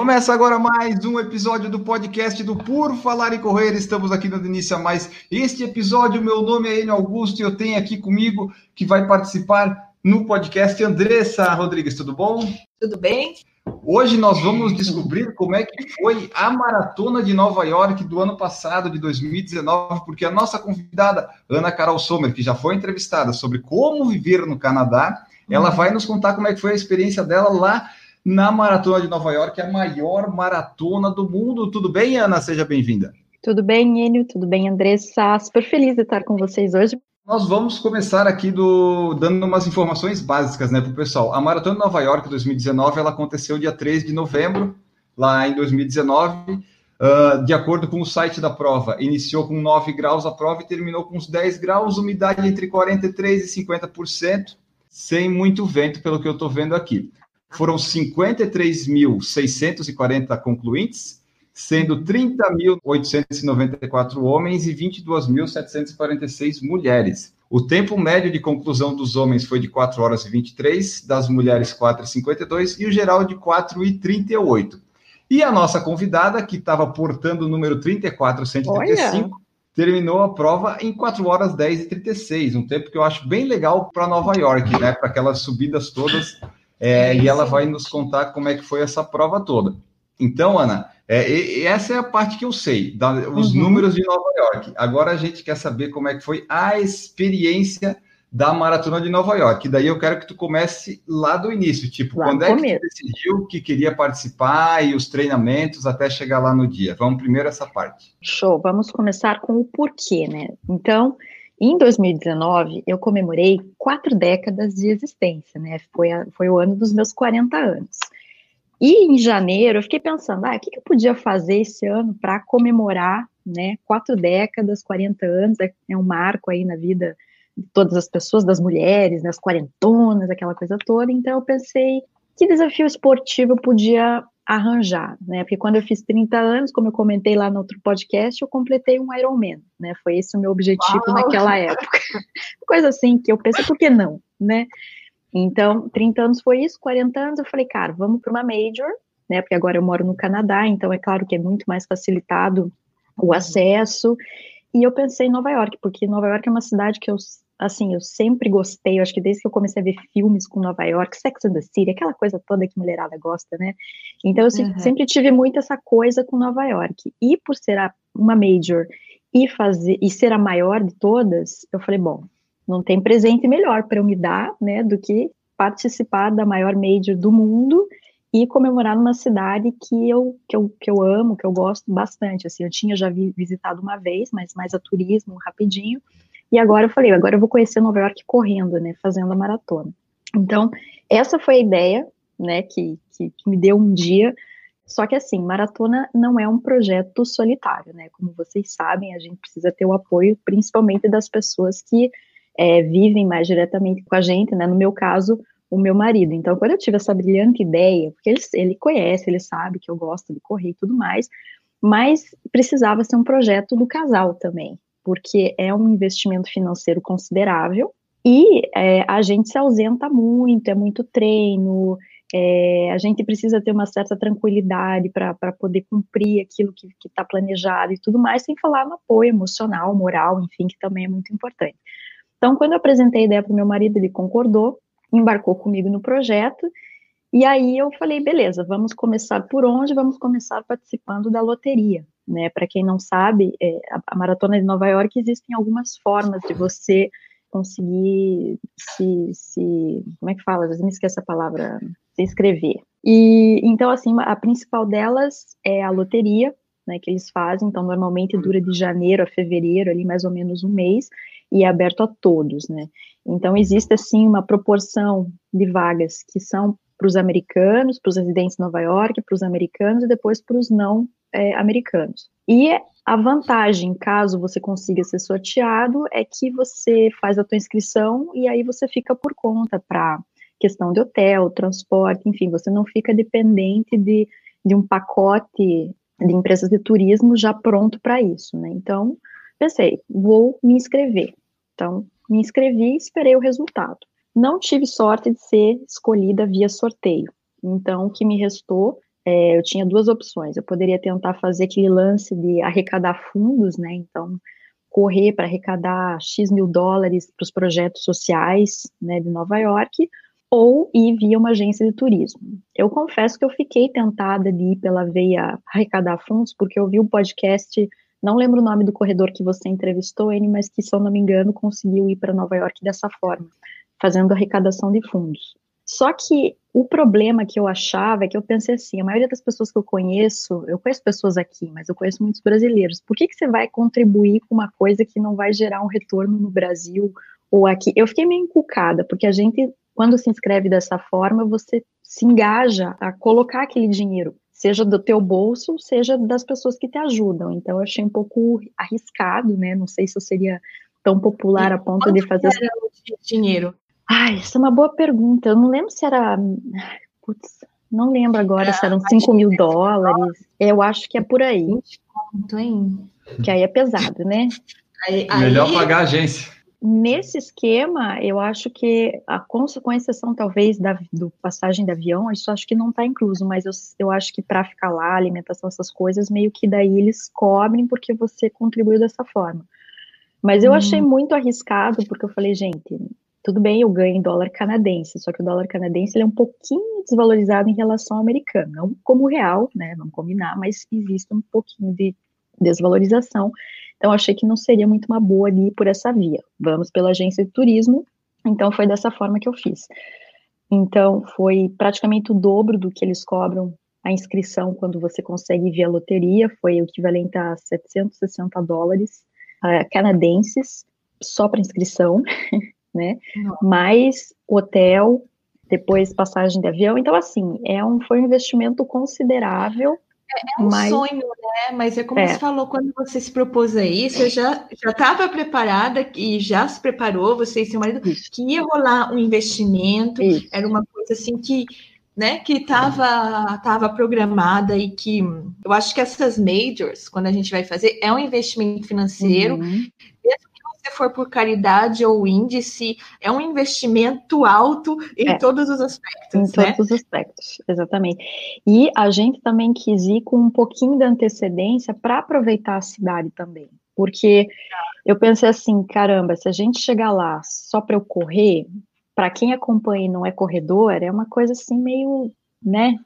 Começa agora mais um episódio do podcast do Por Falar em Correr. Estamos aqui no início a mais este episódio. Meu nome é Enio Augusto e eu tenho aqui comigo que vai participar no podcast Andressa Rodrigues. Tudo bom? Tudo bem? Hoje nós vamos descobrir como é que foi a maratona de Nova York do ano passado, de 2019, porque a nossa convidada, Ana Carol Sommer, que já foi entrevistada sobre como viver no Canadá, ela vai nos contar como é que foi a experiência dela lá na Maratona de Nova York, a maior maratona do mundo. Tudo bem, Ana? Seja bem-vinda. Tudo bem, Enio? Tudo bem, Andressa? Super feliz de estar com vocês hoje. Nós vamos começar aqui do, dando umas informações básicas né, para o pessoal. A Maratona de Nova York 2019 ela aconteceu dia 3 de novembro, lá em 2019. Uh, de acordo com o site da prova, iniciou com 9 graus a prova e terminou com uns 10 graus, umidade entre 43% e 50%, sem muito vento, pelo que eu estou vendo aqui. Foram 53.640 concluintes, sendo 30.894 homens e 22.746 mulheres. O tempo médio de conclusão dos homens foi de 4 horas e 23, das mulheres 4 e 52 e o geral de 4 e 38. E a nossa convidada, que estava portando o número 3435, Olha. terminou a prova em 4 horas 10 e 36, um tempo que eu acho bem legal para Nova York, né? Para aquelas subidas todas. É, e ela vai nos contar como é que foi essa prova toda. Então, Ana, é, essa é a parte que eu sei, da, os uhum. números de Nova York. Agora a gente quer saber como é que foi a experiência da Maratona de Nova York. Daí eu quero que tu comece lá do início, tipo, lá quando é que tu decidiu que queria participar e os treinamentos até chegar lá no dia. Vamos primeiro essa parte. Show, vamos começar com o porquê, né? Então, em 2019, eu comemorei quatro décadas de existência, né? Foi, a, foi o ano dos meus 40 anos. E em janeiro eu fiquei pensando, ah, o que, eu podia fazer esse ano para comemorar, né, quatro décadas, 40 anos, é, é, um marco aí na vida de todas as pessoas, das mulheres, das quarentonas, aquela coisa toda. Então eu pensei, que desafio esportivo eu podia arranjar, né? Porque quando eu fiz 30 anos, como eu comentei lá no outro podcast, eu completei um Ironman, né? Foi esse o meu objetivo Uau. naquela época. Coisa assim que eu pensei, por que não, né? Então, 30 anos foi isso, 40 anos eu falei, cara, vamos para uma major, né? Porque agora eu moro no Canadá, então é claro que é muito mais facilitado o uhum. acesso. E eu pensei em Nova York, porque Nova York é uma cidade que eu, assim, eu sempre gostei, eu acho que desde que eu comecei a ver filmes com Nova York, Sex and the City, aquela coisa toda que mulherada gosta, né? Então eu uhum. sempre tive muito essa coisa com Nova York. E por ser a, uma major e fazer e ser a maior de todas, eu falei, bom, não tem presente melhor para eu me dar, né, do que participar da maior major do mundo e comemorar numa cidade que eu, que eu, que eu amo, que eu gosto bastante. Assim, eu tinha já vi, visitado uma vez, mas mais a turismo, rapidinho. E agora eu falei, agora eu vou conhecer Nova York correndo, né, fazendo a maratona. Então, essa foi a ideia, né, que, que, que me deu um dia. Só que assim, maratona não é um projeto solitário, né? Como vocês sabem, a gente precisa ter o apoio, principalmente das pessoas que é, vivem mais diretamente com a gente, né? No meu caso, o meu marido. Então, quando eu tive essa brilhante ideia, porque ele, ele conhece, ele sabe que eu gosto de correr e tudo mais, mas precisava ser um projeto do casal também, porque é um investimento financeiro considerável e é, a gente se ausenta muito, é muito treino, é, a gente precisa ter uma certa tranquilidade para poder cumprir aquilo que está planejado e tudo mais, sem falar no apoio emocional, moral, enfim, que também é muito importante. Então, quando eu apresentei a ideia para o meu marido, ele concordou, embarcou comigo no projeto, e aí eu falei, beleza, vamos começar por onde? Vamos começar participando da loteria, né? Para quem não sabe, é, a, a Maratona de Nova York existem algumas formas de você conseguir se, se como é que fala? Às vezes me esqueço a palavra, se inscrever. E então assim, a principal delas é a loteria, né, que eles fazem, então normalmente dura de janeiro a fevereiro, ali mais ou menos um mês, e é aberto a todos, né. Então existe, assim, uma proporção de vagas que são para os americanos, para os residentes de Nova York, para os americanos e depois para os não é, americanos. E a vantagem, caso você consiga ser sorteado, é que você faz a tua inscrição e aí você fica por conta para questão de hotel, transporte, enfim, você não fica dependente de, de um pacote de empresas de turismo já pronto para isso, né? Então, pensei, vou me inscrever. Então, me inscrevi e esperei o resultado. Não tive sorte de ser escolhida via sorteio. Então, o que me restou, é, eu tinha duas opções. Eu poderia tentar fazer aquele lance de arrecadar fundos, né? Então, correr para arrecadar X mil dólares para os projetos sociais né, de Nova York, ou ir via uma agência de turismo. Eu confesso que eu fiquei tentada de ir pela veia arrecadar fundos, porque eu vi um podcast, não lembro o nome do corredor que você entrevistou, ele, mas que, se eu não me engano, conseguiu ir para Nova York dessa forma, fazendo arrecadação de fundos. Só que o problema que eu achava é que eu pensei assim, a maioria das pessoas que eu conheço, eu conheço pessoas aqui, mas eu conheço muitos brasileiros, por que, que você vai contribuir com uma coisa que não vai gerar um retorno no Brasil ou aqui? Eu fiquei meio encucada, porque a gente quando se inscreve dessa forma, você se engaja a colocar aquele dinheiro, seja do teu bolso, seja das pessoas que te ajudam. Então, eu achei um pouco arriscado, né? Não sei se eu seria tão popular e a ponto de fazer. Era o dinheiro? Ai, essa é uma boa pergunta. Eu não lembro se era. Putz, não lembro agora se eram 5 mil dólares. Eu acho que é por aí. Hein? Que aí é pesado, né? Aí, Melhor aí... pagar a agência nesse esquema, eu acho que, a, com, com exceção talvez da do passagem de avião, isso acho que não está incluso, mas eu, eu acho que para ficar lá, alimentação, essas coisas, meio que daí eles cobrem porque você contribuiu dessa forma. Mas eu hum. achei muito arriscado, porque eu falei, gente, tudo bem, eu ganho em dólar canadense, só que o dólar canadense ele é um pouquinho desvalorizado em relação ao americano, não como real, né, vamos combinar, mas existe um pouquinho de desvalorização. Então, achei que não seria muito uma boa ali por essa via. Vamos pela agência de turismo. Então, foi dessa forma que eu fiz. Então, foi praticamente o dobro do que eles cobram a inscrição quando você consegue via loteria. Foi o equivalente a 760 dólares uh, canadenses só para inscrição, né? Mais hotel, depois passagem de avião. Então, assim, é um, foi um investimento considerável é, é um mas... sonho, né? Mas é como é. você falou, quando você se propôs a isso, eu já estava preparada e já se preparou, você e seu marido, isso. que ia rolar um investimento, isso. era uma coisa assim que né, que estava tava programada e que eu acho que essas majors, quando a gente vai fazer, é um investimento financeiro, uhum você for por caridade ou índice, é um investimento alto em é, todos os aspectos. Em né? todos os aspectos, exatamente. E a gente também quis ir com um pouquinho de antecedência para aproveitar a cidade também. Porque eu pensei assim, caramba, se a gente chegar lá só para eu correr, para quem acompanha e não é corredor, é uma coisa assim meio, né?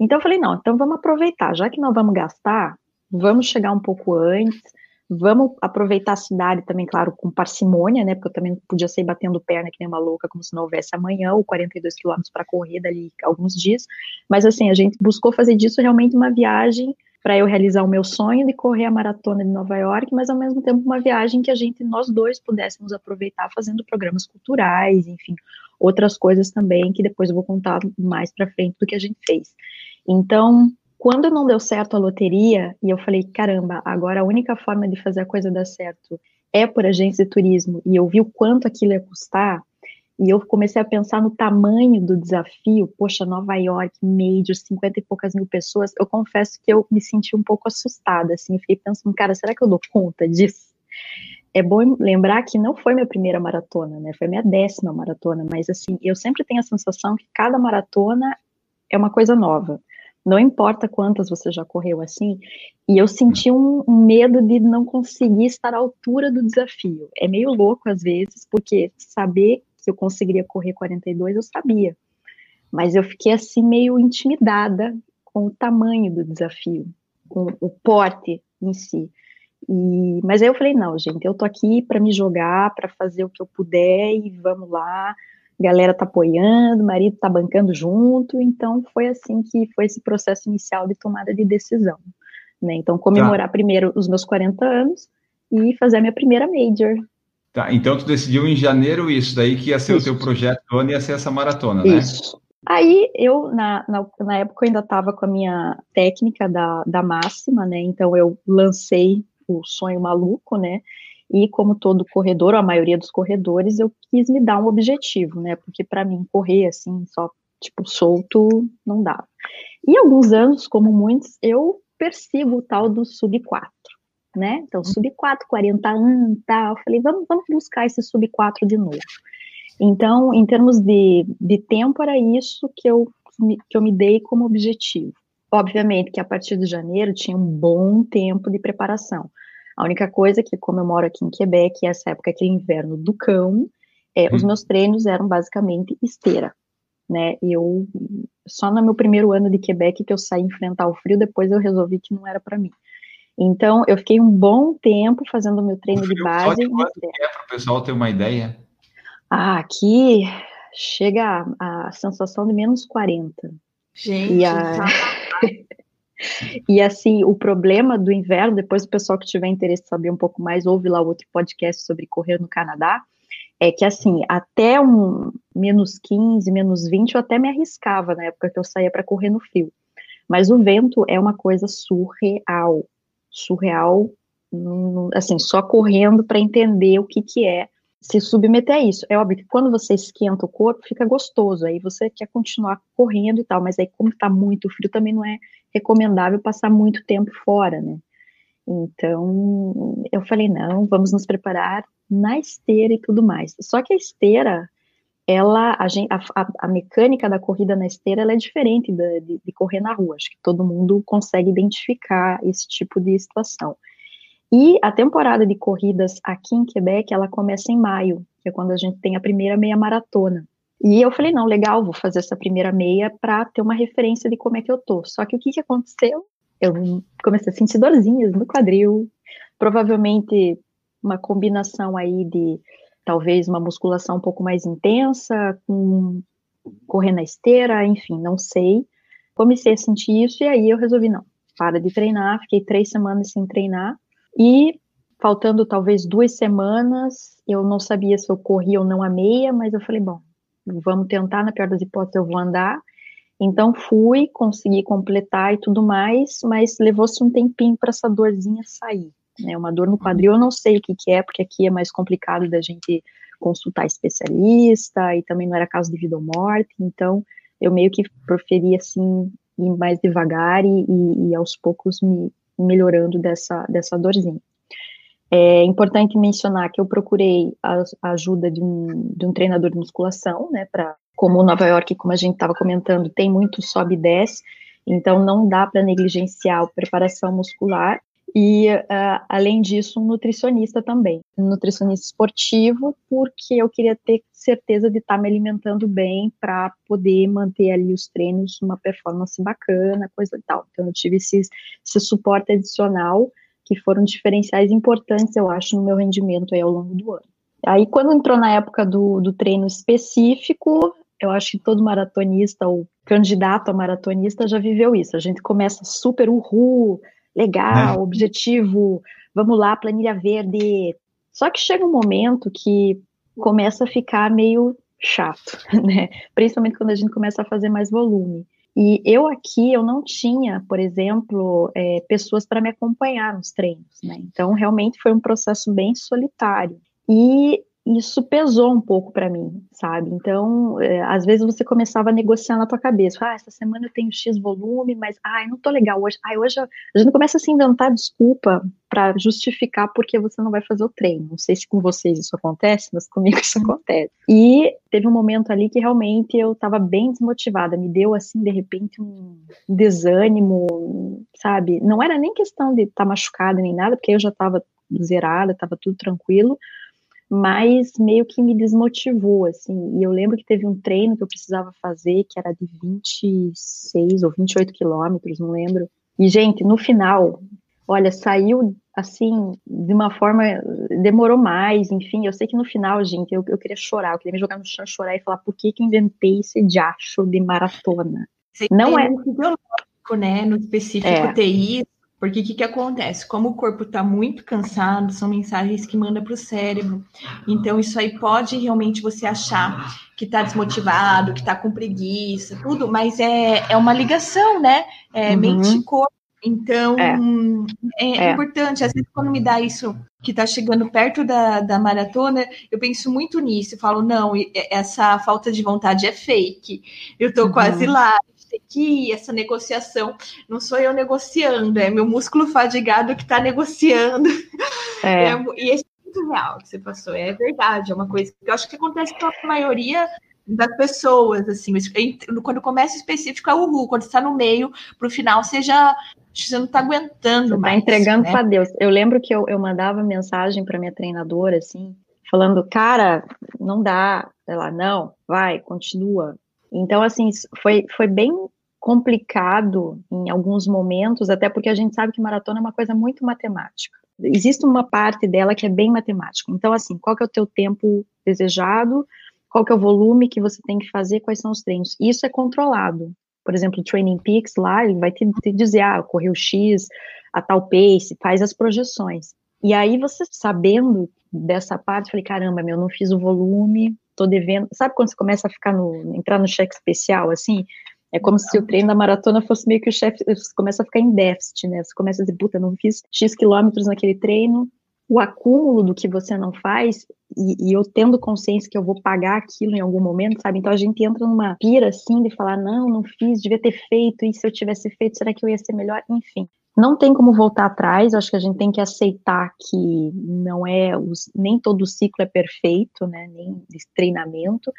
Então eu falei, não, então vamos aproveitar, já que nós vamos gastar, vamos chegar um pouco antes, Vamos aproveitar a cidade também, claro, com parcimônia, né? Porque eu também podia sair batendo perna que nem uma louca, como se não houvesse amanhã, ou 42 quilômetros para correr dali alguns dias. Mas assim, a gente buscou fazer disso realmente uma viagem para eu realizar o meu sonho de correr a maratona de Nova York, mas ao mesmo tempo uma viagem que a gente, nós dois, pudéssemos aproveitar fazendo programas culturais, enfim, outras coisas também que depois eu vou contar mais para frente do que a gente fez. Então, quando não deu certo a loteria, e eu falei, caramba, agora a única forma de fazer a coisa dar certo é por agência de turismo, e eu vi o quanto aquilo ia custar, e eu comecei a pensar no tamanho do desafio, poxa, Nova York, major, 50 e poucas mil pessoas, eu confesso que eu me senti um pouco assustada, assim, fiquei pensando, cara, será que eu dou conta disso? É bom lembrar que não foi minha primeira maratona, né, foi minha décima maratona, mas assim, eu sempre tenho a sensação que cada maratona é uma coisa nova, não importa quantas você já correu assim, e eu senti um, um, medo de não conseguir estar à altura do desafio. É meio louco às vezes, porque saber que eu conseguiria correr 42, eu sabia. Mas eu fiquei assim meio intimidada com o tamanho do desafio, com o porte em si. E, mas aí eu falei, não, gente, eu tô aqui para me jogar, para fazer o que eu puder e vamos lá galera tá apoiando, o marido tá bancando junto, então foi assim que foi esse processo inicial de tomada de decisão, né? Então comemorar tá. primeiro os meus 40 anos e fazer a minha primeira major. Tá, então tu decidiu em janeiro isso daí que ia ser isso. o teu projeto ano ia ser essa maratona, né? Isso. Aí eu, na, na, na época, eu ainda estava com a minha técnica da, da máxima, né? Então eu lancei o sonho maluco, né? E como todo corredor, ou a maioria dos corredores, eu quis me dar um objetivo, né? Porque para mim correr assim, só tipo solto, não dava. E alguns anos, como muitos, eu persigo o tal do sub 4, né? Então, sub 4, 40 anos, tal. Falei, vamos, vamos buscar esse sub 4 de novo. Então, em termos de, de tempo, era isso que eu, que eu me dei como objetivo. Obviamente que a partir de janeiro tinha um bom tempo de preparação. A única coisa é que, como eu moro aqui em Quebec, essa época aquele inverno do cão, é, hum. os meus treinos eram basicamente esteira, né? Eu só no meu primeiro ano de Quebec que eu saí enfrentar o frio, depois eu resolvi que não era para mim. Então, eu fiquei um bom tempo fazendo o meu treino o de base. Quanto é para o pessoal ter uma ideia? Ah, aqui chega a, a sensação de menos 40. Gente, e, a... tá... e assim, o problema do inverno, depois o pessoal que tiver interesse em saber um pouco mais, ouve lá outro podcast sobre correr no Canadá, é que assim, até um menos 15, menos 20, eu até me arriscava na época que eu saía para correr no frio. Mas o vento é uma coisa surreal. Surreal, assim, só correndo para entender o que, que é se submeter a isso. É óbvio que quando você esquenta o corpo, fica gostoso, aí você quer continuar correndo e tal, mas aí como está muito frio, também não é recomendável passar muito tempo fora, né? Então, eu falei, não, vamos nos preparar na esteira e tudo mais. Só que a esteira, ela, a, a, a mecânica da corrida na esteira, ela é diferente de, de, de correr na rua. Acho que todo mundo consegue identificar esse tipo de situação. E a temporada de corridas aqui em Quebec, ela começa em maio, que é quando a gente tem a primeira meia maratona. E eu falei, não, legal, vou fazer essa primeira meia para ter uma referência de como é que eu tô. Só que o que, que aconteceu? Eu comecei a sentir dorzinhas no quadril, provavelmente uma combinação aí de talvez uma musculação um pouco mais intensa, com correr na esteira, enfim, não sei. Comecei a sentir isso e aí eu resolvi, não, para de treinar, fiquei três semanas sem treinar, e faltando talvez duas semanas, eu não sabia se eu corria ou não a meia, mas eu falei, bom, vamos tentar, na pior das hipóteses eu vou andar. Então fui, consegui completar e tudo mais, mas levou-se um tempinho para essa dorzinha sair. Né? Uma dor no quadril, eu não sei o que, que é, porque aqui é mais complicado da gente consultar especialista, e também não era caso de vida ou morte, então eu meio que preferi assim ir mais devagar e, e, e aos poucos me, melhorando dessa, dessa dorzinha. É importante mencionar que eu procurei a, a ajuda de um, de um treinador de musculação, né, para como Nova York, como a gente estava comentando, tem muito sobe e desce, então não dá para negligenciar a preparação muscular e, uh, além disso, um nutricionista também. Um nutricionista esportivo, porque eu queria ter certeza de estar tá me alimentando bem para poder manter ali os treinos, uma performance bacana, coisa e tal. Então, eu tive esse, esse suporte adicional, que foram diferenciais importantes, eu acho, no meu rendimento aí ao longo do ano. Aí, quando entrou na época do, do treino específico, eu acho que todo maratonista ou candidato a maratonista já viveu isso. A gente começa super uhul, legal, né? objetivo, vamos lá, planilha verde. Só que chega um momento que começa a ficar meio chato, né? Principalmente quando a gente começa a fazer mais volume. E eu aqui, eu não tinha, por exemplo, é, pessoas para me acompanhar nos treinos, né? Então, realmente foi um processo bem solitário. E isso pesou um pouco para mim, sabe? Então, é, às vezes você começava a negociar na tua cabeça, ah, essa semana eu tenho X volume, mas, ai, não tô legal hoje. Ai, hoje a gente começa a se inventar desculpa para justificar porque você não vai fazer o treino. Não sei se com vocês isso acontece, mas comigo isso acontece. E teve um momento ali que realmente eu estava bem desmotivada, me deu assim, de repente, um desânimo, sabe? Não era nem questão de estar tá machucada nem nada, porque eu já estava zerada, estava tudo tranquilo, mas meio que me desmotivou, assim. E eu lembro que teve um treino que eu precisava fazer, que era de 26 ou 28 quilômetros, não lembro. E, gente, no final, olha, saiu assim, de uma forma, demorou mais, enfim, eu sei que no final, gente, eu, eu queria chorar, eu queria me jogar no chão, chorar e falar, por que que inventei esse diacho de maratona? Não é... Ideológico, né, no específico é. TI, Porque o que, que acontece? Como o corpo está muito cansado, são mensagens que manda para o cérebro. Então, isso aí pode realmente você achar que está desmotivado, que está com preguiça, tudo, mas é, é uma ligação, né? É uhum. mente-corpo. Então, é. É, é. importante, às vezes, quando me dá isso que está chegando perto da, da maratona, eu penso muito nisso, eu falo, não, essa falta de vontade é fake, eu estou uhum. quase lá, que essa negociação não sou eu negociando, é meu músculo fadigado que está negociando. É. É, e esse é muito real que você passou, é verdade, é uma coisa que eu acho que acontece com a maioria das pessoas, assim, quando começa específico é o Ru, quando está no meio, para o final você já você não está aguentando você tá mais. Está entregando né? para Deus. Eu lembro que eu, eu mandava mensagem para minha treinadora, assim, falando, cara, não dá. Ela, não, vai, continua. Então, assim, foi, foi bem complicado em alguns momentos, até porque a gente sabe que maratona é uma coisa muito matemática. Existe uma parte dela que é bem matemática. Então, assim, qual que é o teu tempo desejado? Qual que é o volume que você tem que fazer? Quais são os treinos? Isso é controlado. Por exemplo, o Training Peaks lá, ele vai te, te dizer, ah, correu X, a tal pace, faz as projeções. E aí, você sabendo dessa parte, falei, caramba, meu, não fiz o volume, tô devendo. Sabe quando você começa a ficar no, entrar no cheque especial, assim? É como se o treino da maratona fosse meio que o chefe, você começa a ficar em déficit, né? Você começa a dizer, puta, não fiz X quilômetros naquele treino, o acúmulo do que você não faz, e, e, eu tendo consciência que eu vou pagar aquilo em algum momento, sabe? Então a gente entra numa pira assim de falar, não, não fiz, devia ter feito, e se eu tivesse feito, será que eu ia ser melhor? Enfim. Não tem como voltar atrás, acho que a gente tem que aceitar que não é, os, nem todo ciclo é perfeito, né? Nem treinamento,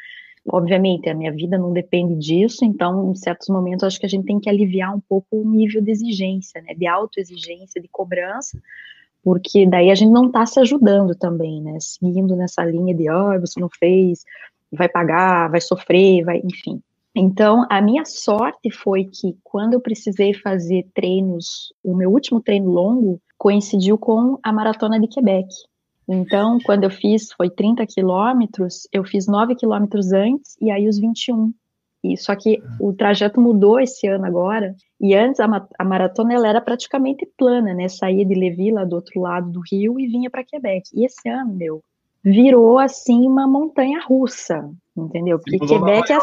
Obviamente, a minha vida não depende disso, então, em certos momentos, acho que a gente tem que aliviar um pouco o nível de exigência, né, de autoexigência, de cobrança, porque daí a gente não está se ajudando também, né, seguindo nessa linha de, oh, você não fez, vai pagar, vai sofrer, vai, enfim. Então, a minha sorte foi que quando eu precisei fazer treinos, o meu último treino longo coincidiu com a maratona de Quebec. Então, quando eu fiz, foi 30 quilômetros, eu fiz 9 quilômetros antes e aí os 21. E, só que o trajeto mudou esse ano agora, e antes a, a maratona ela era praticamente plana, né? Saía de Levi, lá do outro lado do rio, e vinha para Quebec. E esse ano, meu, virou assim uma montanha russa, entendeu? Porque Quebec é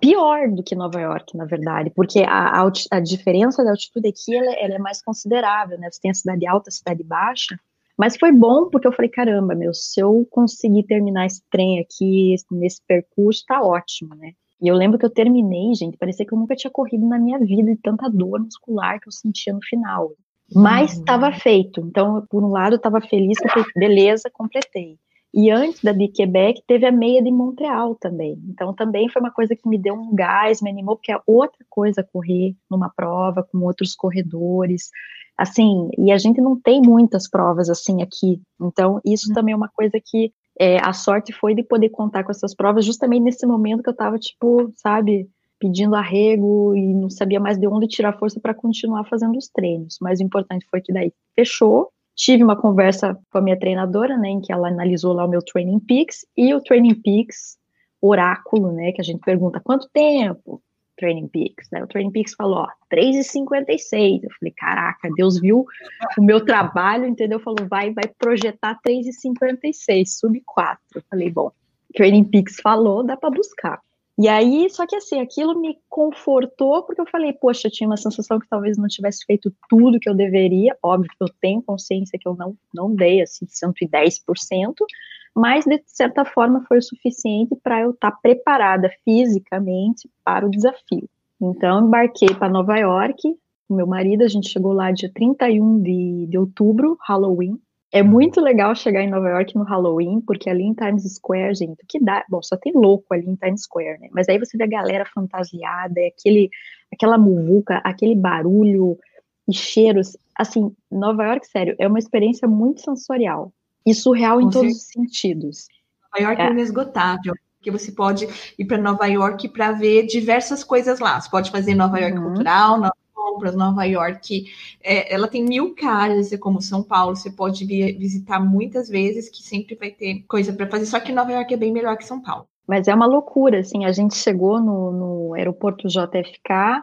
pior do que Nova York, na verdade, porque a, a, a diferença da altitude aqui ela, ela, é mais considerável, né? Você tem a cidade alta, a cidade baixa, mas foi bom porque eu falei, caramba, meu, se eu conseguir terminar esse trem aqui, nesse percurso, tá ótimo, né? E eu lembro que eu terminei, gente, parecia que eu nunca tinha corrido na minha vida de tanta dor muscular que eu sentia no final. Mas estava uhum. feito. Então, por um lado, eu estava feliz, eu falei, beleza, completei. E antes da de Quebec, teve a meia de Montreal também. Então, também foi uma coisa que me deu um gás, me animou, porque é outra coisa correr numa prova com outros corredores assim, e a gente não tem muitas provas assim aqui. Então, isso uhum. também é uma coisa que é, a sorte foi de poder contar com essas provas justamente nesse momento que eu tava, tipo, sabe, pedindo arrego e não sabia mais de onde tirar força para continuar fazendo os treinos. Mas o importante foi que daí fechou. Tive uma conversa com a minha treinadora, né, em que ela analisou lá o meu Training Peaks e o Training Peaks oráculo, né, que a gente pergunta quanto tempo, Training Peaks, né? O Training Peaks falou, ó, 3,56. Eu falei, caraca, Deus viu o meu trabalho, entendeu? Falou, vai, vai projetar 3,56, sub 4. Eu falei, bom, Training Peaks falou, dá para buscar. E aí, só que assim, aquilo me confortou, porque eu falei, poxa, eu tinha uma sensação que talvez não tivesse feito tudo que eu deveria. Óbvio que eu tenho consciência que eu não, não dei, assim, 110%, mas de certa forma foi o suficiente para eu estar tá preparada fisicamente para o desafio. Então, embarquei para Nova York, meu marido, a gente chegou lá dia 31 de, de outubro, Halloween. É muito legal chegar em Nova York no Halloween, porque ali em Times Square, gente, o que dá? Bom, só tem louco ali em Times Square, né? Mas aí você vê a galera fantasiada, é aquele, aquela muvuca, aquele barulho e cheiros. Assim, Nova York, sério, é uma experiência muito sensorial e surreal em todos os sentidos. Nova York é, é inesgotável, porque você pode ir para Nova York para ver diversas coisas lá. Você pode fazer Nova York uhum. cultural, Nova compras, Nova York, é, ela tem mil caras, como São Paulo, você pode vir, visitar muitas vezes, que sempre vai ter coisa para fazer, só que Nova York é bem melhor que São Paulo. Mas é uma loucura, assim, a gente chegou no, no aeroporto JFK,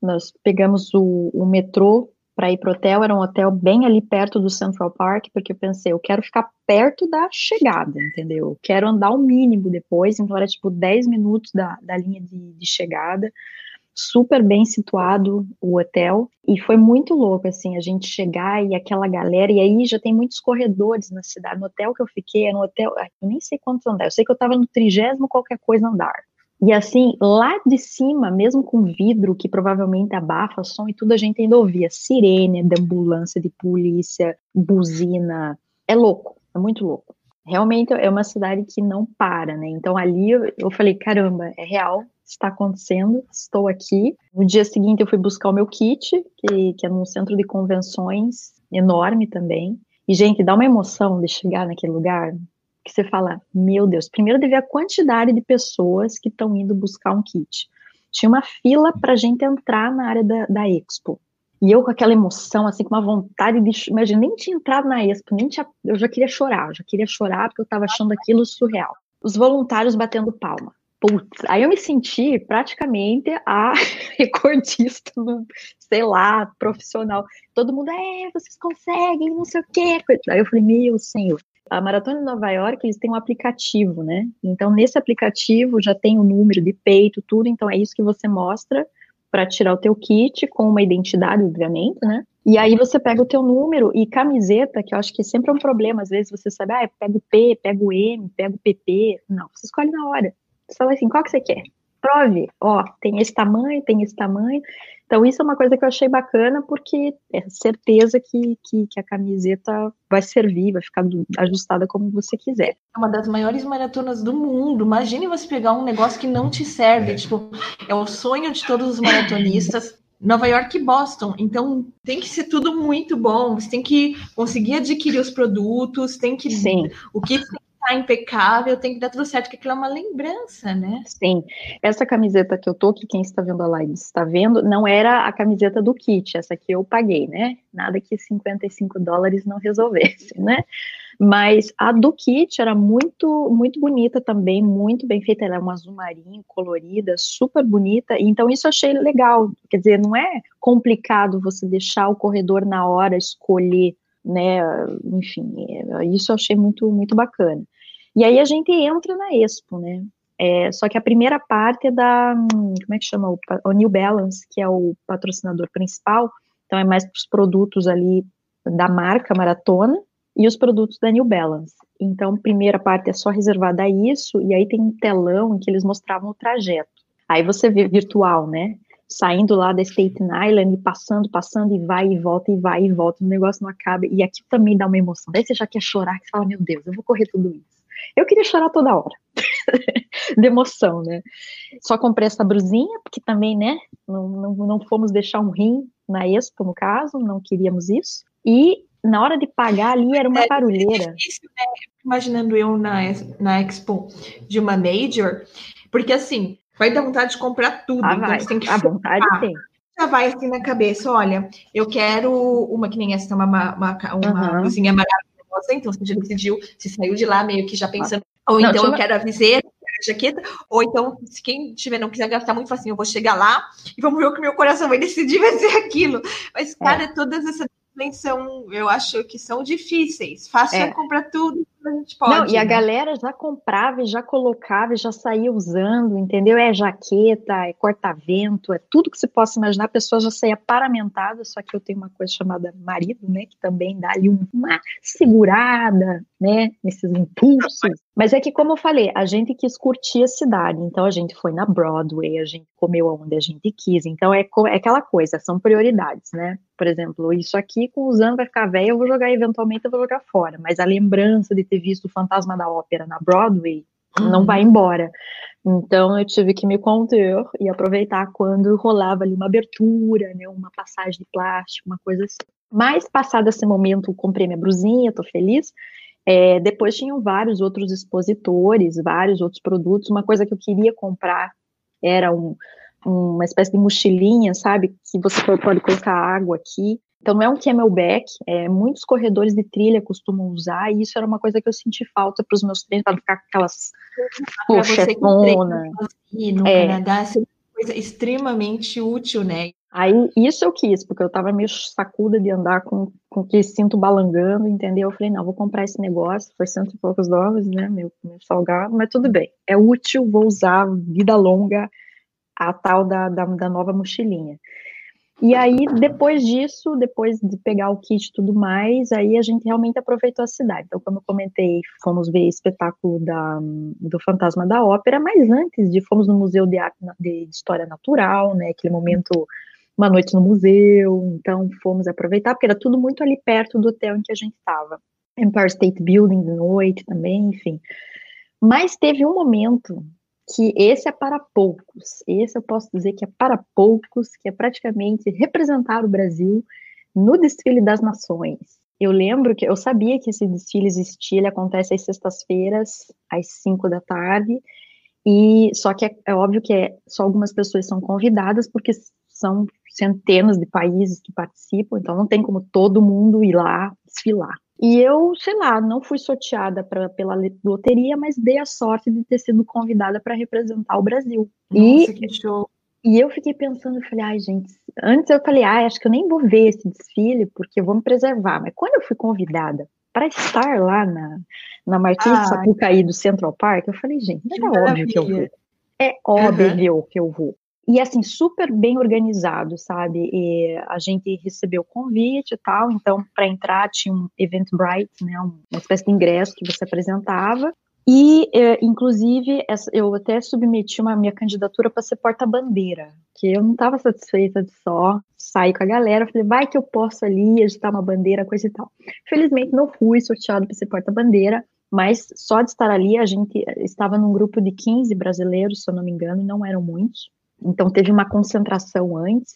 nós pegamos o, o metrô para ir pro hotel, era um hotel bem ali perto do Central Park, porque eu pensei, eu quero ficar perto da chegada, entendeu? Eu quero andar o mínimo depois, então era tipo 10 minutos da, da linha de, de chegada, super bem situado o hotel, e foi muito louco, assim, a gente chegar e aquela galera, e aí já tem muitos corredores na cidade, no hotel que eu fiquei, era um hotel, eu nem sei quantos andares, eu sei que eu tava no trigésimo qualquer coisa andar, e assim, lá de cima, mesmo com vidro que provavelmente abafa som e tudo, a gente ainda ouvia sirene de ambulância, de polícia, buzina. É louco, é muito louco. Realmente é uma cidade que não para, né? Então ali eu, eu falei, caramba, é real, está acontecendo, estou aqui. No dia seguinte eu fui buscar o meu kit, que, que é num centro de convenções enorme também. E, gente, dá uma emoção de chegar naquele lugar que você fala, meu Deus, primeiro de ver a quantidade de pessoas que estão indo buscar um kit. Tinha uma fila para gente entrar na área da, da Expo. E eu com aquela emoção, assim, com uma vontade de. Imagina, nem tinha entrado na Expo, nem tinha, eu já queria chorar, eu já queria chorar porque eu estava achando aquilo surreal. Os voluntários batendo palma. Putz, aí eu me senti praticamente a recordista, sei lá, profissional. Todo mundo, é, vocês conseguem, não sei o quê. Aí eu falei, meu senhor, a Maratona de Nova York, eles têm um aplicativo, né? Então, nesse aplicativo já tem o número de peito, tudo, então é isso que você mostra para tirar o teu kit com uma identidade, obviamente, né? E aí você pega o teu número e camiseta, que eu acho que sempre é um problema, às vezes você sabe, ah, pega o P, pega o M, pega o PP. Não, você escolhe na hora. Você fala assim, qual que você quer? Prove, ó, tem esse tamanho, tem esse tamanho. Então, isso é uma coisa que eu achei bacana, porque é certeza que, que, que, a camiseta vai servir, vai ficar ajustada como você quiser. É uma das maiores maratonas do mundo. Imagine você pegar um negócio que não te serve. É. Tipo, é o sonho de todos os maratonistas. Nova York e Boston. Então tem que ser tudo muito bom. Você tem que conseguir adquirir os produtos, tem que Sim. o que tá impecável, tem que dar tudo certo, porque aquilo é uma lembrança, né? Sim. Essa camiseta que eu tô, que quem está vendo a live está vendo, não era a camiseta do kit, essa aqui eu paguei, né? Nada que 55 dólares não resolvesse, né? Mas a do kit era muito, muito bonita também, muito bem feita. Ela é uma azul marinho, colorida, super bonita. Então, isso eu achei legal. Quer dizer, não é complicado você deixar o corredor na hora escolher, né? Enfim, isso eu achei muito, muito bacana. E aí a gente entra na Expo, né? É, só que a primeira parte é da, como é que chama? O, New Balance, que é o patrocinador principal, então é mais para os produtos ali da marca Maratona e os produtos da New Balance. Então, a primeira parte é só reservada a isso, e aí tem um telão em que eles mostravam o trajeto. Aí você vê virtual, né? Saindo lá da Staten Island e passando, passando, e vai e volta, e vai e volta, o negócio não acaba. E aqui também dá uma emoção. Daí você já quer chorar, que você fala, meu Deus, eu vou correr tudo isso. Eu queria chorar toda hora, de emoção, né? Só comprei essa brusinha, porque também, né, não, não, não fomos deixar um rim na Expo, no caso, não queríamos isso. E na hora de pagar ali era uma é, barulheira. É difícil, né? Imaginando eu na, na Expo de uma Major, porque assim, vai dar vontade de comprar tudo. Ah, então vai. tem que a vontade tem. Já vai assim na cabeça, olha, eu quero uma que nem essa, uma, uma, uma, uhum. blusinha maravilhosa então você já decidiu, se saiu de lá meio que já pensando, ou não, então eu quero a viseira, a jaqueta, ou então, se quem tiver não quiser gastar muito facinho, eu vou chegar lá e vamos ver o que meu coração vai decidir vai ser aquilo. Mas, cara, é. todas essas são, eu acho que são difíceis. Fácil é. comprar tudo a gente pode. Não, e a né? galera já comprava e já colocava e já saía usando, entendeu? É jaqueta, é corta-vento, é tudo que você possa imaginar. A pessoa já saía paramentada, só que eu tenho uma coisa chamada marido, né? Que também dá ali uma segurada, né? Nesses impulsos. Mas é que, como eu falei, a gente quis curtir a cidade. Então a gente foi na Broadway, a gente comeu onde a gente quis. Então é, é aquela coisa, são prioridades, né? Por exemplo, isso aqui com os anos vai ficar velho, eu vou jogar eventualmente, eu vou jogar fora. Mas a lembrança de ter visto o Fantasma da Ópera na Broadway uhum. não vai embora. Então eu tive que me conter e aproveitar quando rolava ali uma abertura, né, uma passagem de plástico, uma coisa assim. Mas passado esse momento, comprei minha brusinha, tô feliz. É, depois tinham vários outros expositores, vários outros produtos. Uma coisa que eu queria comprar era um, uma espécie de mochilinha, sabe? Que você pode colocar água aqui. Então, não é um camelback, é, muitos corredores de trilha costumam usar, e isso era uma coisa que eu senti falta para os meus treinos, para ficar com aquelas pochetona. No é. Canadá, é uma coisa extremamente útil, né? Aí, isso eu quis, porque eu tava meio sacuda de andar com, com aquele cinto balangando, entendeu? Eu falei, não, vou comprar esse negócio, foi cento e poucos dólares, né, meu, meu salgado, mas tudo bem. É útil, vou usar, vida longa, a tal da, da, da nova mochilinha. E aí, depois disso, depois de pegar o kit e tudo mais, aí a gente realmente aproveitou a cidade. Então, como eu comentei, fomos ver espetáculo da, do Fantasma da Ópera, mas antes de fomos no Museu de, Arte, de História Natural, né, aquele momento uma noite no museu, então fomos aproveitar, porque era tudo muito ali perto do hotel em que a gente estava. Empire State Building de noite também, enfim. Mas teve um momento que esse é para poucos, esse eu posso dizer que é para poucos, que é praticamente representar o Brasil no desfile das nações. Eu lembro que eu sabia que esse desfile existia, ele acontece às sextas-feiras, às cinco da tarde, e só que é, é óbvio que é, só algumas pessoas são convidadas, porque são centenas de países que participam, então não tem como todo mundo ir lá desfilar. E eu, sei lá, não fui sorteada pra, pela loteria, mas dei a sorte de ter sido convidada para representar o Brasil. Nossa, e, que show! E eu fiquei pensando, eu falei, ai, gente, antes eu falei, ai, acho que eu nem vou ver esse desfile, porque eu vou me preservar. Mas quando eu fui convidada para estar lá na, na de Sapucaí do Central Park, eu falei, gente, é óbvio que eu vou. É óbvio uhum. que eu vou e assim, super bem organizado, sabe? E a gente recebeu o convite e tal, então para entrar tinha um Eventbrite, né, uma espécie de ingresso que você apresentava. E, é, inclusive, eu até submeti uma minha candidatura para ser porta-bandeira, que eu não estava satisfeita de só sair com a galera. Falei, vai que eu posso ali agitar uma bandeira, coisa e tal. Felizmente, não fui sorteado para ser porta-bandeira, mas só de estar ali, a gente estava num grupo de 15 brasileiros, se eu não me engano, e não eram muitos. Então teve uma concentração antes,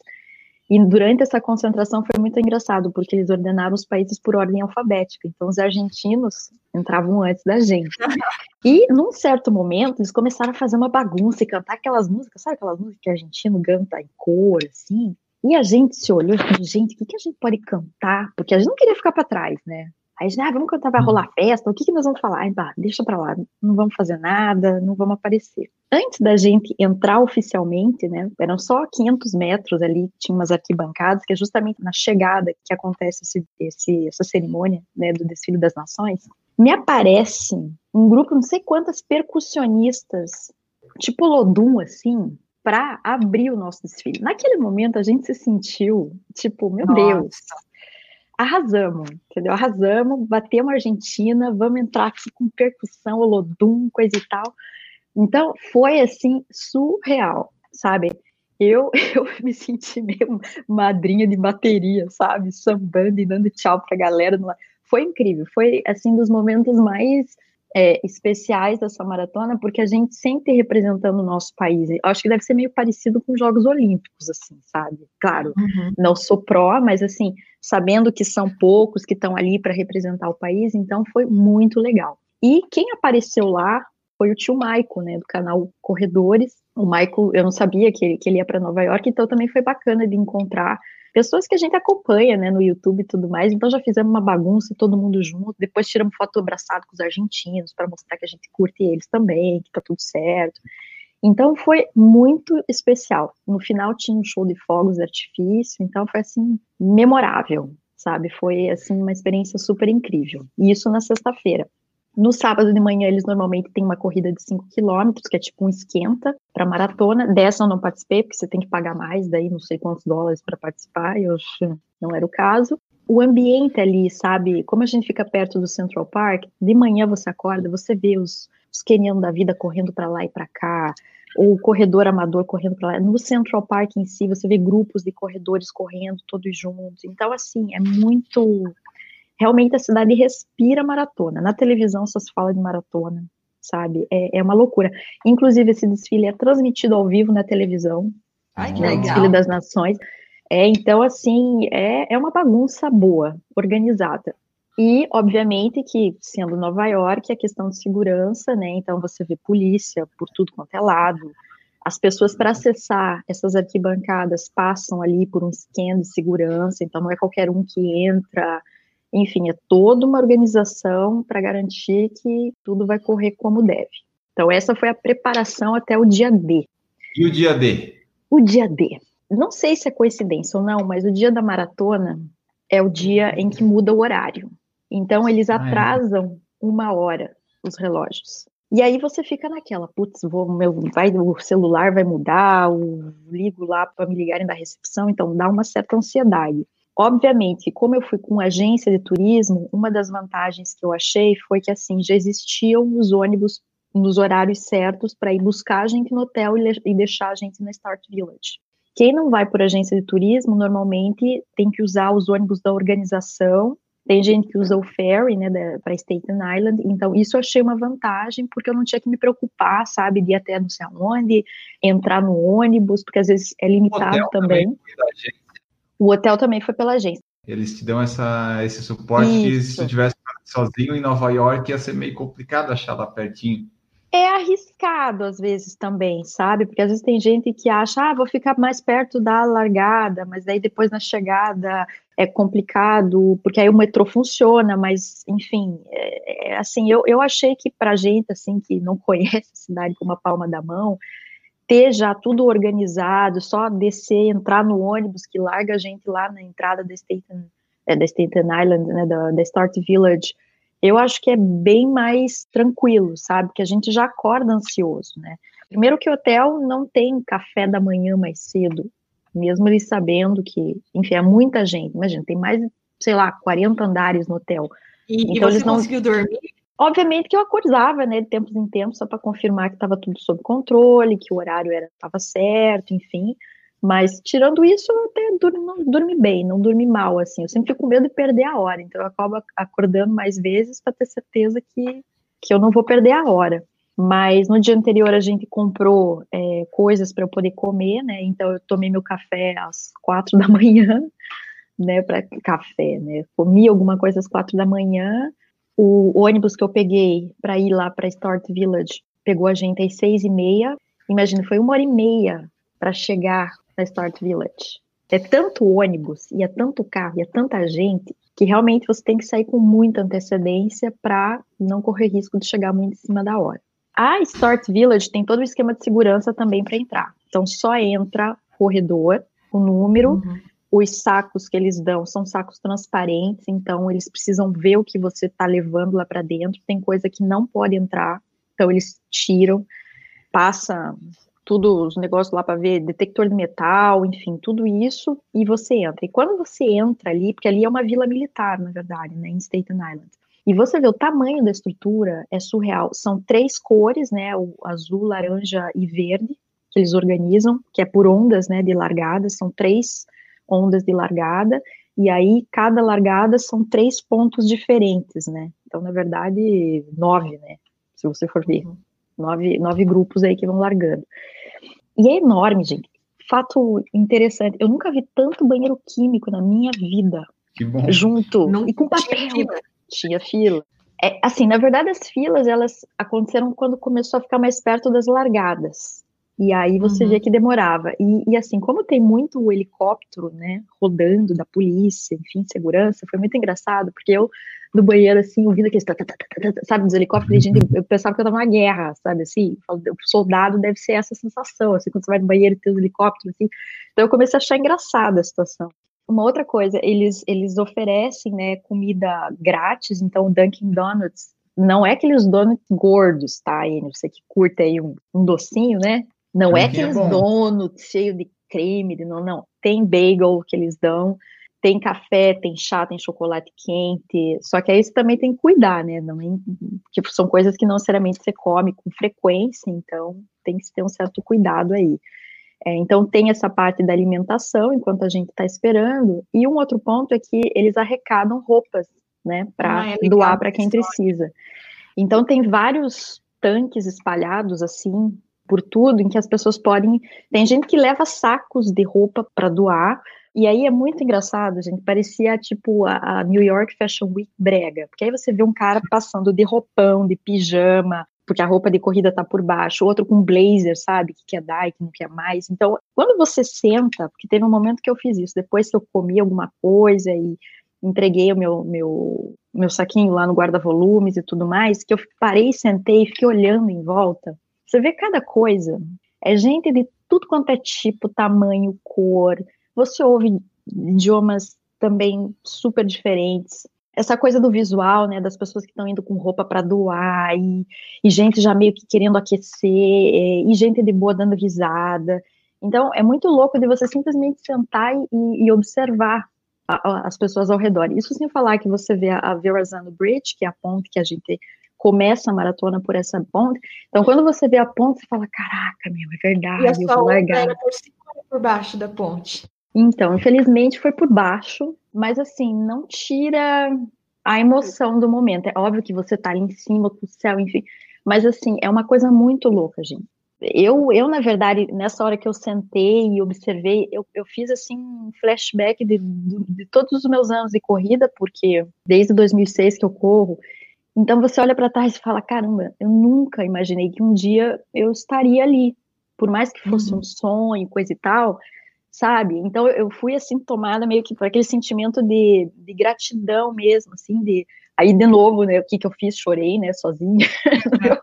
e durante essa concentração foi muito engraçado, porque eles ordenaram os países por ordem alfabética. Então, os argentinos entravam antes da gente. E, num certo momento, eles começaram a fazer uma bagunça e cantar aquelas músicas, sabe aquelas músicas que argentino canta em cor, assim? E a gente se olhou e falou, gente, o que, que a gente pode cantar? Porque a gente não queria ficar para trás, né? Aí a gente, ah, vamos cantar, vai rolar festa, o que, que nós vamos falar? Ai, bah, deixa pra lá, não vamos fazer nada, não vamos aparecer antes da gente entrar oficialmente, né, eram só 500 metros ali, tinha umas arquibancadas, que é justamente na chegada que acontece esse, esse, essa cerimônia, né, do desfile das nações, me aparece um grupo, não sei quantas percussionistas, tipo Lodum, assim, para abrir o nosso desfile. Naquele momento a gente se sentiu, tipo, meu Nossa. Deus, arrasamos, entendeu? Arrasamos, batemos a Argentina, vamos entrar aqui com percussão, Olodum, coisa e tal. Então, foi assim, surreal, sabe? Eu, eu me senti meio madrinha de bateria, sabe? Sambando e dando tchau pra galera. Foi incrível, foi assim dos momentos mais é, especiais dessa maratona, porque a gente sempre representando o nosso país. Eu acho que deve ser meio parecido com os Jogos Olímpicos, assim, sabe? Claro, uhum. não sou pró, mas assim, sabendo que são poucos que estão ali para representar o país, então foi muito legal. E quem apareceu lá foi o tio Maico, né, do canal Corredores. O Maico, eu não sabia que ele, que ele ia para Nova York, então também foi bacana de encontrar pessoas que a gente acompanha, né, no YouTube e tudo mais. Então já fizemos uma bagunça, todo mundo junto. Depois tiramos foto abraçado com os argentinos para mostrar que a gente curte eles também, que tá tudo certo. Então foi muito especial. No final tinha um show de fogos de artifício, então foi assim memorável, sabe? Foi assim uma experiência super incrível. E isso na sexta-feira. No sábado de manhã, eles normalmente têm uma corrida de 5 quilômetros, que é tipo um esquenta para maratona. Dessa eu não participei, porque você tem que pagar mais, daí não sei quantos dólares para participar, eu não era o caso. O ambiente ali, sabe, como a gente fica perto do Central Park, de manhã você acorda, você vê os, os quenianos da vida correndo para lá e para cá, ou o corredor amador correndo para lá. No Central Park em si, você vê grupos de corredores correndo todos juntos. Então, assim, é muito realmente a cidade respira maratona. Na televisão só se fala de maratona, sabe? É, é uma loucura. Inclusive, esse desfile é transmitido ao vivo na televisão. Ai, que né, legal. Desfile das Nações. É, então, assim, é, é uma bagunça boa, organizada. E, obviamente, que sendo Nova York, a questão de segurança, né? Então, você vê polícia por tudo quanto é lado. As pessoas, para acessar essas arquibancadas, passam ali por um esquema de segurança, então não é qualquer um que entra. Enfim, é toda uma organização para garantir que tudo vai correr como deve. Então, essa foi a preparação até o dia D. E o dia D? O dia D. não sei se é coincidência ou não, mas o dia da maratona é o dia em que muda o horário. Então eles atrasam uma hora os relógios. E aí você fica naquela, putz, vou, meu, vai, o celular vai mudar, o, ligo lá para me ligarem da recepção, então dá uma certa ansiedade. Obviamente, como eu fui com agência de turismo, uma das vantagens que eu achei foi que assim já existiam os ônibus nos horários certos para ir buscar a gente no hotel e, deixar a gente na Start Village. Quem não vai por agência de turismo, normalmente tem que usar os ônibus da organização. Tem gente que usa o ferry, né, para Staten Island. Então, isso eu achei uma vantagem, porque eu não tinha que me preocupar, sabe, de ir até não sei aonde, entrar no ônibus, porque às vezes é limitado também. também o hotel também foi pela agência. Eles te dão essa, esse suporte isso. que se tu tivesse sozinho em Nova York ia ser meio complicado achar lá pertinho é arriscado às vezes também, sabe? Porque às vezes tem gente que acha, ah, vou ficar mais perto da largada, mas daí depois na chegada é complicado, porque aí o metrô funciona, mas enfim, é, é, assim, eu, eu achei que pra gente, assim, que não conhece a cidade com uma palma da mão, ter já tudo organizado, só descer, entrar no ônibus que larga a gente lá na entrada da Staten, é, da Staten Island, né, da, da Start Village, eu acho que é bem mais tranquilo, sabe? Que a gente já acorda ansioso, né? Primeiro que o hotel não tem café da manhã mais cedo, mesmo eles sabendo que, enfim, é muita gente. Imagina, tem mais, sei lá, 40 andares no hotel. E, então, e você eles não... conseguiu dormir? Obviamente que eu acordava, né, de tempos em tempos, só para confirmar que estava tudo sob controle, que o horário estava certo, enfim. Mas, tirando isso, eu até durmo, dormi bem, não dormi mal, assim. Eu sempre fico com medo de perder a hora, então eu acabo acordando mais vezes para ter certeza que, que eu não vou perder a hora. Mas no dia anterior a gente comprou é, coisas para eu poder comer, né? Então eu tomei meu café às quatro da manhã, né? Para café, né? Comi alguma coisa às quatro da manhã. O ônibus que eu peguei para ir lá para Start Village pegou a gente às seis e meia. Imagina, foi uma hora e meia para chegar na Start Village. É tanto ônibus, e é tanto carro, e é tanta gente, que realmente você tem que sair com muita antecedência para não correr risco de chegar muito em cima da hora. A Start Village tem todo o esquema de segurança também para entrar. Então só entra corredor, o número, uhum. Os sacos que eles dão são sacos transparentes, então eles precisam ver o que você está levando lá para dentro. Tem coisa que não pode entrar, então eles tiram, passa tudo, os negócios lá para ver, detector de metal, enfim, tudo isso, e você entra. E quando você entra ali, porque ali é uma vila militar, na verdade, né, em Staten Island, e você vê o tamanho da estrutura, é surreal. São três cores, né, o azul, laranja e verde, que eles organizam, que é por ondas, né, de largada, são três ondas de largada, e aí cada largada são três pontos diferentes, né, então, na verdade, nove, né, se você for ver. Uhum. Nove, nove grupos aí que vão largando. E é enorme, gente. Fato interessante, eu nunca vi tanto banheiro químico na minha vida. Que bom. Junto. Não e com papel. Tinha fila. Tinha fila. É, assim, na verdade, as filas, elas aconteceram quando começou a ficar mais perto das largadas. E aí você uhum. via que demorava. E, e, assim, como tem muito helicóptero, né, rodando da polícia, enfim, segurança, foi muito engraçado, porque eu no banheiro, assim, ouvindo aqueles, sabe, dos helicópteros, gente, eu pensava que eu estava numa guerra, sabe, assim, o soldado deve ser essa sensação, assim, quando você vai no banheiro e tem os helicópteros, assim, então eu comecei a achar engraçada a situação. Uma outra coisa, eles, eles oferecem, né, comida grátis, então o Dunkin' Donuts não é aqueles donuts gordos, tá, Enio, você que curta aí um, um docinho, né, não é, é aqueles é donuts cheios de creme, não, não, tem bagel que eles dão, tem café, tem chá, tem chocolate quente, só que aí você também tem que cuidar, né? Não, tipo, são coisas que não necessariamente você come com frequência, então tem que ter um certo cuidado aí. É, então tem essa parte da alimentação enquanto a gente está esperando, e um outro ponto é que eles arrecadam roupas, né, para ah, é doar para quem precisa. Então tem vários tanques espalhados assim por tudo, em que as pessoas podem. Tem gente que leva sacos de roupa para doar, e aí é muito engraçado, gente. Parecia tipo a, New York Fashion Week brega. Porque aí você vê um cara passando de roupão, de pijama, porque a roupa de corrida tá por baixo, outro com blazer, sabe? Que quer dar e que não quer mais. Então, quando você senta, porque teve um momento que eu fiz isso, depois que eu comi alguma coisa e entreguei o meu, meu, meu saquinho lá no guarda-volumes e tudo mais, que eu parei, sentei e fiquei olhando em volta. Você vê cada coisa. É gente de tudo quanto é tipo, tamanho, cor. Você ouve idiomas também super diferentes. Essa coisa do visual, né, das pessoas que estão indo com roupa para doar, e, e, gente já meio que querendo aquecer, e gente de boa dando risada. Então, é muito louco de você simplesmente sentar e, e observar a, a, as pessoas ao redor. Isso sem falar que você vê a, a Bridge, que é a ponte que a gente começa a maratona por essa ponte. Então, quando você vê a ponte, você fala, caraca, meu, é verdade, e eu vou largar. Era por cima ou por baixo da ponte? Então, infelizmente foi por baixo, mas assim, não tira a emoção do momento. É óbvio que você tá ali em cima com o céu, enfim, mas assim, é uma coisa muito louca, gente. Eu, eu, na verdade, nessa hora que eu sentei e observei, eu, eu fiz assim um flashback de, de, de todos os meus anos de corrida, porque desde 2006 que eu corro, então você olha para trás e fala: caramba, eu nunca imaginei que um dia eu estaria ali, por mais que fosse uhum. um sonho, coisa e tal, sabe? Então eu fui assim tomada meio que por aquele sentimento de, de gratidão mesmo, assim, de aí de novo, né? O que que eu fiz? Chorei, né? Sozinha.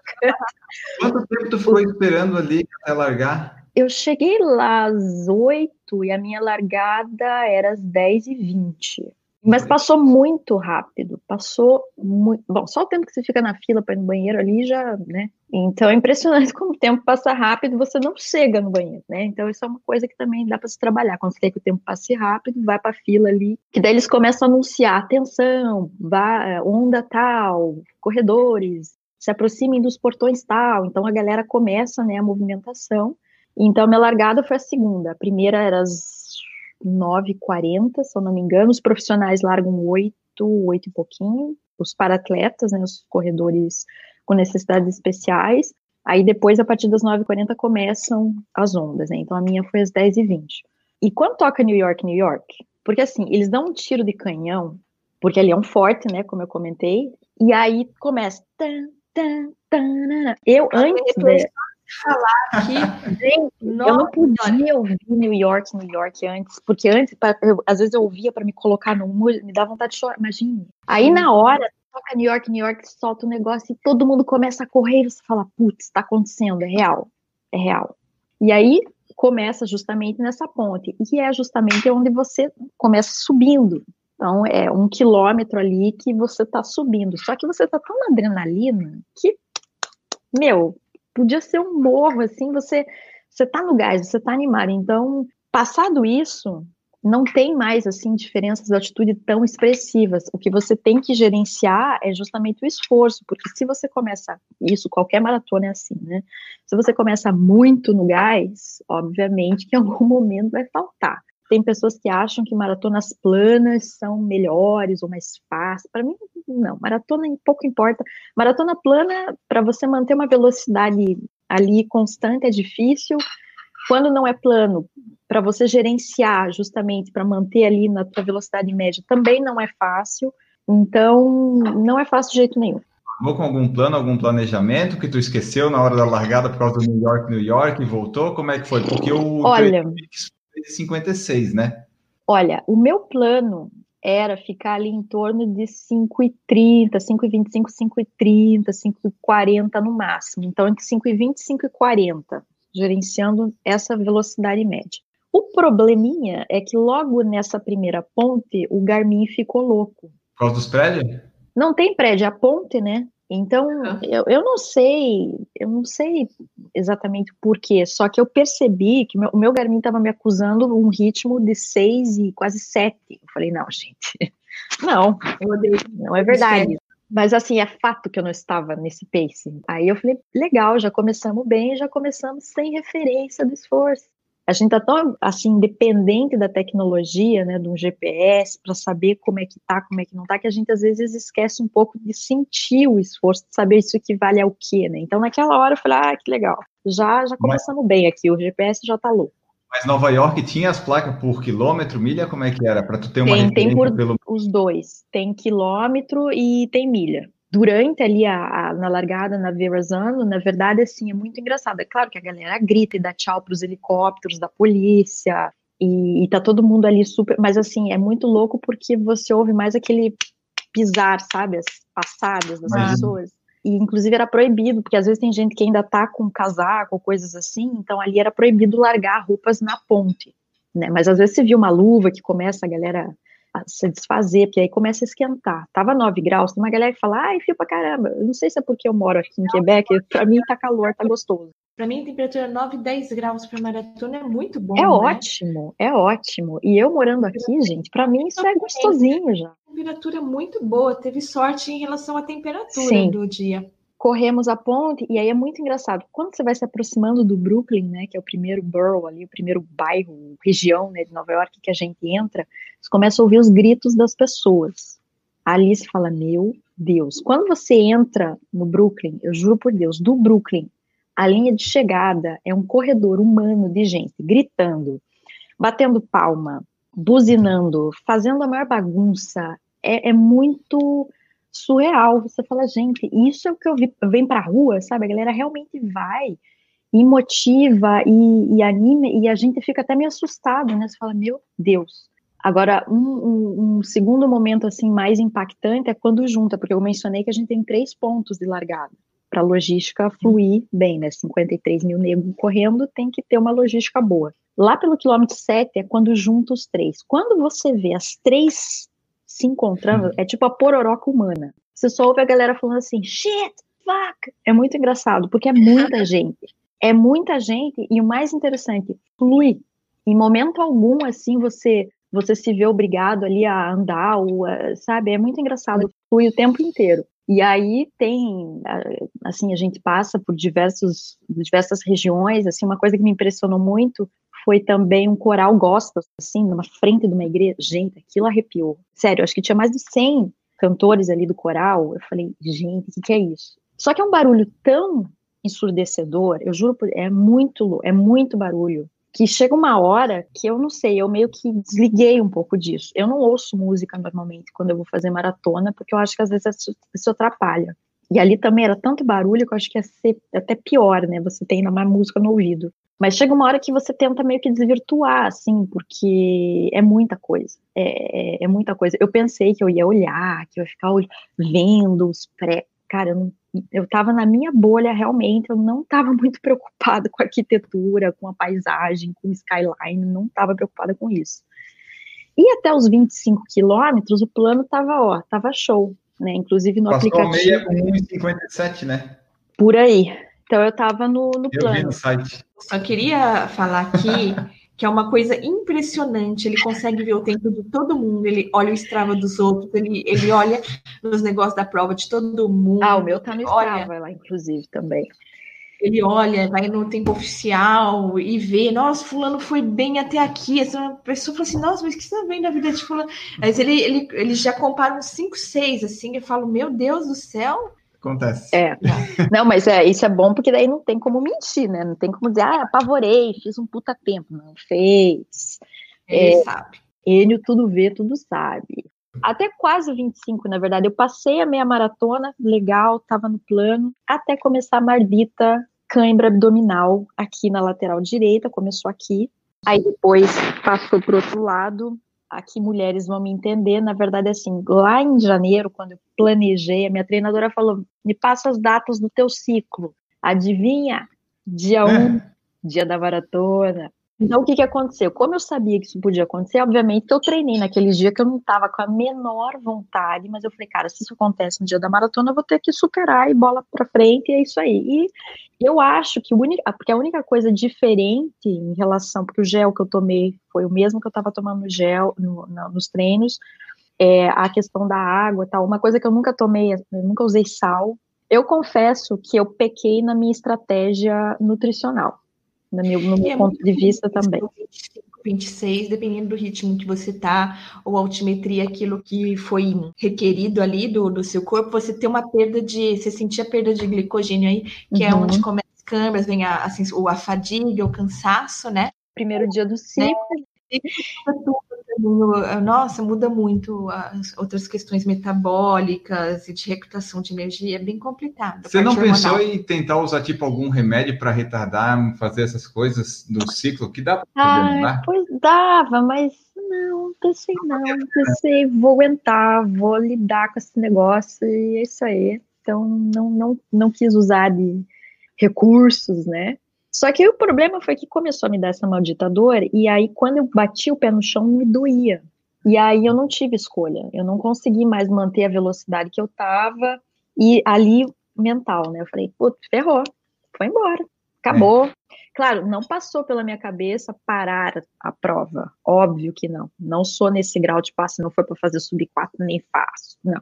Quanto tempo tu ficou esperando ali até largar? Eu cheguei lá às oito e a minha largada era às dez e vinte. Mas passou muito rápido, passou muito. Bom, só o tempo que você fica na fila para ir no banheiro ali já, né? Então é impressionante como o tempo passa rápido você não chega no banheiro, né? Então isso é uma coisa que também dá para se trabalhar. Quando você quer que o tempo passe rápido, vai para a fila ali, que daí eles começam a anunciar: atenção, vá, onda tal, corredores, se aproximem dos portões tal. Então a galera começa, né, a movimentação. Então minha largada foi a segunda. A primeira era às 9h40, se eu não me engano. Os profissionais largam 8, 8 e pouquinho. Os paratletas, né, os corredores com necessidades especiais. Aí depois, a partir das 9h40, começam as ondas, né? Então a minha foi às 10h20. E quando toca New York, New York, porque assim, eles dão um tiro de canhão, porque ali é um forte, né, como eu comentei, e aí começa. Tan, tan, tan, eu antes. Né, falar aqui. Gente, Nossa, eu não podia ouvir New York, New York antes, porque antes, pra, eu, às vezes eu ouvia para me colocar no mood, me dá vontade de chorar, imagine. Aí na hora, toca New York, New York, solta o um negócio e todo mundo começa a correr e você fala, putz, está acontecendo, é real, é real. E aí começa justamente nessa ponte, e é justamente onde você começa subindo. Então, é um quilômetro ali que você está subindo. Só que você está tão na adrenalina que, meu, podia ser um morro, assim, você você tá no gás, você tá animado. Então, passado isso, não tem mais assim diferenças de altitude tão expressivas. O que você tem que gerenciar é justamente o esforço, porque se você começa isso, qualquer maratona é assim, né? Se você começa muito no gás, obviamente que em algum momento vai faltar. Tem pessoas que acham que maratonas planas são melhores ou mais fáceis. Para mim, não. Maratona pouco importa. Maratona plana, para você manter uma velocidade ali constante, é difícil. Quando não é plano, para você gerenciar justamente para manter ali na tua velocidade média, também não é fácil. Então, não é fácil de jeito nenhum. Vou com algum plano, algum planejamento que tu esqueceu na hora da largada por causa do New York, New York e voltou? Como é que foi? Porque o Olha, 56, né? Olha, o meu plano era ficar ali em torno de 5,30, 5,25, 5,30, 5,40 no máximo. Então, entre 5,20 e 5,40, gerenciando essa velocidade média. O probleminha é que logo nessa primeira ponte, o Garmin ficou louco. Por causa dos prédios? Não tem prédio, é a ponte, né? Então, eu, eu não sei, eu não sei exatamente por quê, só que eu percebi que meu, o meu Garmin estava me acusando um ritmo de seis e quase sete. Eu falei, não, gente, não, não é verdade. Mas assim, é fato que eu não estava nesse pace. Aí eu falei, legal, já começamos bem, já começamos sem referência do esforço a gente está tão assim dependente da tecnologia, né, de um GPS para saber como é que tá, como é que não tá, que a gente às vezes esquece um pouco de sentir o esforço, de saber isso equivale ao quê, né? Então naquela hora eu falei, ah, que legal. Já já começamos Mas... bem aqui, o GPS já tá louco. Mas Nova York tinha as placas por quilômetro, milha, como é que era? Para tu ter uma tem, tem por pelo... os dois. Tem quilômetro e tem milha durante ali a, a, na largada na Verrazano, na verdade, assim, é muito engraçado. É claro que a galera grita e dá tchau para os helicópteros da polícia, e, e tá todo mundo ali super. Mas assim, é muito louco porque você ouve mais aquele pisar, sabe? As passadas das pessoas. e inclusive era proibido, porque às vezes tem gente que ainda tá com casaco ou coisas assim, então ali era proibido largar roupas na ponte, né? Mas às vezes você viu uma luva que começa a galera se desfazer, porque aí começa a esquentar. Tava 9 graus, tem uma galera que fala, ai, fio pra caramba. Eu não sei se é porque eu moro aqui em Quebec, pra mim tá calor, tá gostoso. Para mim, a temperatura 9, 10 graus para maratona é muito bom. É né? ótimo, é ótimo. E eu morando aqui, gente, para mim isso é gostosinho já. Temperatura muito boa, teve sorte em relação à temperatura Sim. do dia. Corremos a ponte, e aí é muito engraçado. Quando você vai se aproximando do Brooklyn, né, que é o primeiro borough ali, o primeiro bairro, região né, de Nova York que a gente entra, você começa a ouvir os gritos das pessoas. Ali se fala, meu Deus. Quando você entra no Brooklyn, eu juro por Deus, do Brooklyn a linha de chegada é um corredor humano de gente gritando, batendo palma, buzinando, fazendo a maior bagunça. É, é muito surreal. Você fala, gente, isso é o que eu vi. Vem pra rua, sabe? A galera realmente vai e motiva e, e anima, e a gente fica até meio assustado, né? Você fala, meu Deus. Agora, um, um, um, segundo momento assim mais impactante é quando junta, porque eu mencionei que a gente tem três pontos de largada para a logística fluir bem, né? 53 mil negros correndo, tem que ter uma logística boa. Lá pelo quilômetro 7 é quando junta os três. Quando você vê as três se encontrando, é tipo a pororoca humana. Você só ouve a galera falando assim, shit, fuck. É muito engraçado, porque é muita gente. É muita gente, e o mais interessante, flui. Em momento algum, assim, você você se vê obrigado ali a andar, ou, sabe? É muito engraçado, flui o tempo inteiro. E aí tem, assim, a gente passa por diversos, diversas regiões, assim, uma coisa que me impressionou muito foi também um coral gospel, assim, numa frente de uma igreja. Gente, aquilo arrepiou. Sério, acho que tinha mais de 100 cantores ali do coral. Eu falei, gente, o que, que é isso? Só que é um barulho tão ensurdecedor, eu juro, é muito, é muito barulho que chega uma hora que eu não sei, eu meio que desliguei um pouco disso. Eu não ouço música normalmente quando eu vou fazer maratona, porque eu acho que às vezes isso atrapalha. E ali também era tanto barulho que eu acho que ia ser até pior, né? Você tem mais música no ouvido. Mas chega uma hora que você tenta meio que desvirtuar, assim, porque é muita coisa. É, é, é muita coisa. Eu pensei que eu ia olhar, que eu ia ficar vendo os pré. Cara, eu não eu estava na minha bolha realmente, eu não estava muito preocupada com a arquitetura, com a paisagem, com o skyline, não estava preocupada com isso. E até os 25 quilômetros, o plano estava, ó, tava show, né? Inclusive no Passou aplicativo. Passou meia com 1,57, né? Por aí. Então eu estava no, no eu plano. Vi no site. Só queria falar aqui que é uma coisa impressionante. Ele consegue ver o tempo de todo mundo, ele olha o Strava dos outros, ele, ele olha nos negócios da prova de todo mundo. Ah, o meu tá no Strava olha, lá, inclusive, também. Ele olha, vai no tempo oficial e vê, nossa, fulano foi bem até aqui. Essa pessoa fala assim, nossa, mas o que você tá vendo da vida de fulano? Mas ele, ele, ele já compara uns 5, 6, assim, eu falo, meu Deus do céu, Acontece. É. Não, mas é, isso é bom porque daí não tem como mentir, né? Não tem como dizer, ah, apavorei, fiz um puta tempo. Não fez. Ele é, sabe. Ele tudo vê, tudo sabe. Até quase 25, na verdade. Eu passei a meia maratona, legal, tava no plano, até começar a mardita cãibra abdominal aqui na lateral direita, começou aqui. Aí depois passou pro outro lado, aqui mulheres vão me entender, na verdade, assim, lá em janeiro, quando eu planejei, a minha treinadora falou, me passa as datas do teu ciclo, adivinha? Dia 1, um, dia da maratona. Então, o que que aconteceu? Como eu sabia que isso podia acontecer, obviamente eu treinei naqueles dias que eu não estava com a menor vontade, mas eu falei, cara, se isso acontece no dia da maratona, eu vou ter que superar e bola para frente, e é isso aí. E eu acho que única, porque a única coisa diferente em relação, porque o gel que eu tomei foi o mesmo que eu estava tomando no gel no, nos treinos, é, a questão da água tal, uma coisa que eu nunca tomei, eu nunca usei sal. Eu confesso que eu pequei na minha estratégia nutricional no meu, no meu é ponto de vista também. 25, 26, dependendo do ritmo que você tá, ou altimetria, aquilo que foi requerido ali do, do seu corpo, você tem uma perda de, você sentir a perda de glicogênio aí, que uhum. é onde começa as câmeras, vem a, assim, a fadiga, o cansaço, né? Primeiro dia do ciclo. Nossa, muda muito as outras questões metabólicas e de recrutação de energia, é bem complicado. Você não pensou em tentar usar tipo algum remédio para retardar, fazer essas coisas do ciclo? Que dá para fazer, ah, Pois dava, mas não, pensei não, pensei, vou aguentar, vou lidar com esse negócio e é isso aí. então não, não, não quis usar de recursos, né? Só que o problema foi que começou a me dar essa maldita dor, e aí quando eu bati o pé no chão, me doía. E aí eu não tive escolha, eu não consegui mais manter a velocidade que eu tava, e ali mental, né? Eu falei, putz, ferrou, foi embora, acabou. É. Claro, não passou pela minha cabeça parar a prova, óbvio que não. Não sou nesse grau de passe, não foi para fazer sub 4, nem faço, não.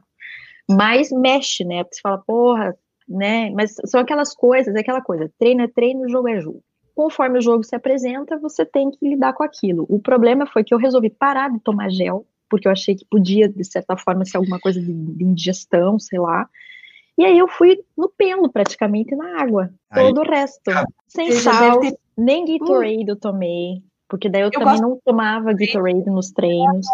Mas mexe, né? Porque você fala, porra, né? Mas são aquelas coisas, é aquela coisa, treino é treino, jogo é jogo. Conforme o jogo se apresenta, você tem que lidar com aquilo. O problema foi que eu resolvi parar de tomar gel, porque eu achei que podia, de certa forma, ser alguma coisa de, de indigestão, sei lá. E aí eu fui no pelo, praticamente, na água. Aí, todo o resto. sem sal, ter... nem Gatorade eu tomei. Porque daí eu, eu também gosto... não tomava Gatorade nos treinos.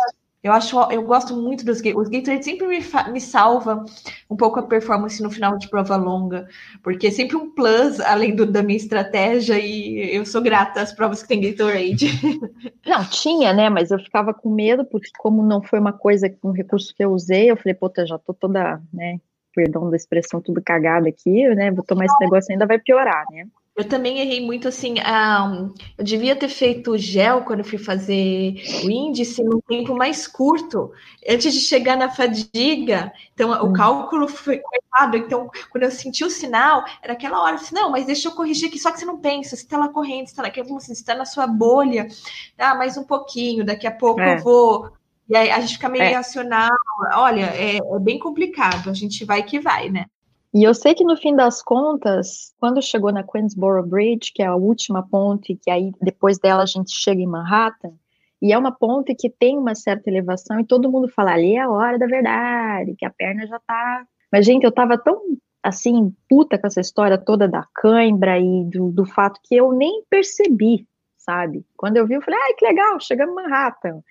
Eu acho, eu gosto muito dos Os Gatorade sempre me, me salva um pouco a performance no final de prova longa, porque é sempre um plus além do, da minha estratégia e eu sou grata às provas que tem Gatorade. Não, tinha, né? Mas eu ficava com medo, porque como não foi uma coisa, um recurso que eu usei, eu falei, puta, já tô toda, né? Perdão da expressão, tudo cagada aqui, né? Vou tomar esse negócio ainda vai piorar, né? Eu também errei muito assim. Um, eu devia ter feito gel quando fui fazer o índice num tempo mais curto, antes de chegar na fadiga. Então, hum. o cálculo foi errado. Então, quando eu senti o sinal, era aquela hora assim: não, mas deixa eu corrigir aqui. Só que você não pensa, você está lá correndo, você está lá, assim, você está na sua bolha. Ah, mais um pouquinho, daqui a pouco é. eu vou. E aí a gente fica meio é. racional. Olha, é, é bem complicado. A gente vai que vai, né? E eu sei que no fim das contas, quando chegou na Queensboro Bridge, que é a última ponte, que aí depois dela a gente chega em Manhattan, e é uma ponte que tem uma certa elevação e todo mundo fala ali é a hora da verdade, que a perna já tá. Mas gente, eu tava tão assim puta com essa história toda da cãibra e do, do fato que eu nem percebi, sabe? Quando eu vi, eu falei, ai, que legal, chegamos em Manhattan.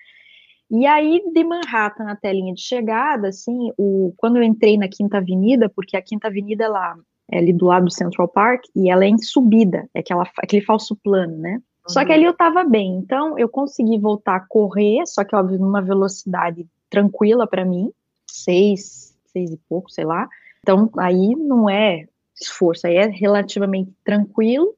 E aí, de Manhattan na telinha de chegada, assim, o, quando eu entrei na Quinta Avenida, porque a Quinta Avenida lá é ali do lado do Central Park, e ela é em subida, é aquela, aquele falso plano, né? Uhum. Só que ali eu tava bem, então eu consegui voltar a correr, só que, óbvio, numa velocidade tranquila para mim, seis, seis e pouco, sei lá. Então, aí não é esforço, aí é relativamente tranquilo.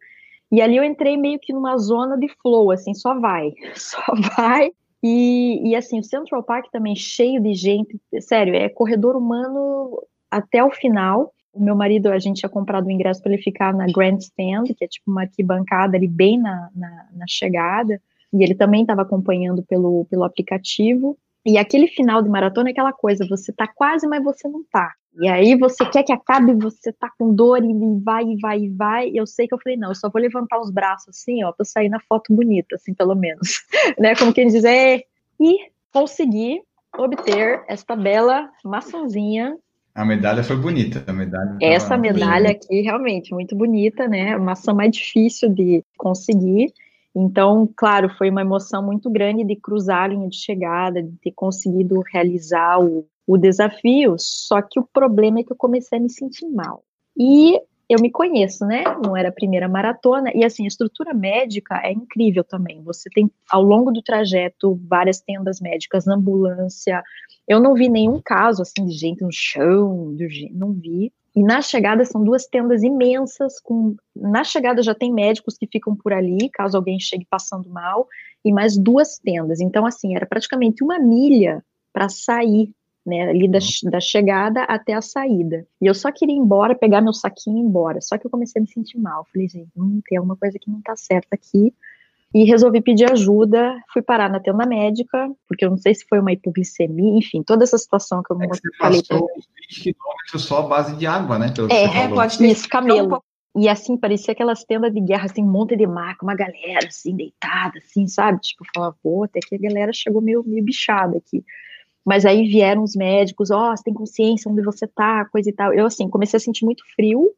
E ali eu entrei meio que numa zona de flow, assim, só vai, só vai. E, e assim, o Central Park também cheio de gente, sério, é corredor humano até o final. O meu marido, a gente tinha comprado o ingresso para ele ficar na Grandstand, que é tipo uma arquibancada ali bem na, na, na chegada, e ele também estava acompanhando pelo, pelo aplicativo. E aquele final de maratona é aquela coisa, você tá quase, mas você não tá. E aí você quer que acabe, você tá com dor e vai, e vai, e vai. E eu sei que eu falei, não, eu só vou levantar os braços assim, ó, pra sair na foto bonita, assim, pelo menos. né? Como quem diz, é, e conseguir obter esta bela maçãzinha. A medalha foi bonita, a medalha. Essa medalha aqui, realmente, muito bonita, né? A maçã mais difícil de conseguir. Então, claro, foi uma emoção muito grande de cruzar a linha de chegada, de ter conseguido realizar o, o desafio, só que o problema é que eu comecei a me sentir mal. E eu me conheço, né? Não era a primeira maratona. E assim, a estrutura médica é incrível também. Você tem, ao longo do trajeto, várias tendas médicas, ambulância. Eu não vi nenhum caso assim de gente no chão, não vi. E na chegada são duas tendas imensas, com na chegada já tem médicos que ficam por ali, caso alguém chegue passando mal, e mais duas tendas. Então, assim, era praticamente uma milha para sair né, ali da, uhum. da chegada até a saída. E eu só queria ir embora, pegar meu saquinho e ir embora. Só que eu comecei a me sentir mal. Falei, gente, hum, tem alguma coisa que não tá certa aqui. E resolvi pedir ajuda, fui parar na tenda médica, porque eu não sei se foi uma hipoglicemia, enfim, toda essa situação que eu é que falei. Você 20 quilômetros só a base de água, né? Pelo é, é pode ter isso, camelo. E assim, parecia aquelas tendas de guerra, assim, um monte de maca, uma galera, assim, deitada, assim, sabe? Tipo, falava, pô, até que a galera chegou meio, meio bichada aqui. Mas aí vieram os médicos, ó, oh, você tem consciência onde você tá, coisa e tal. Eu, assim, comecei a sentir muito frio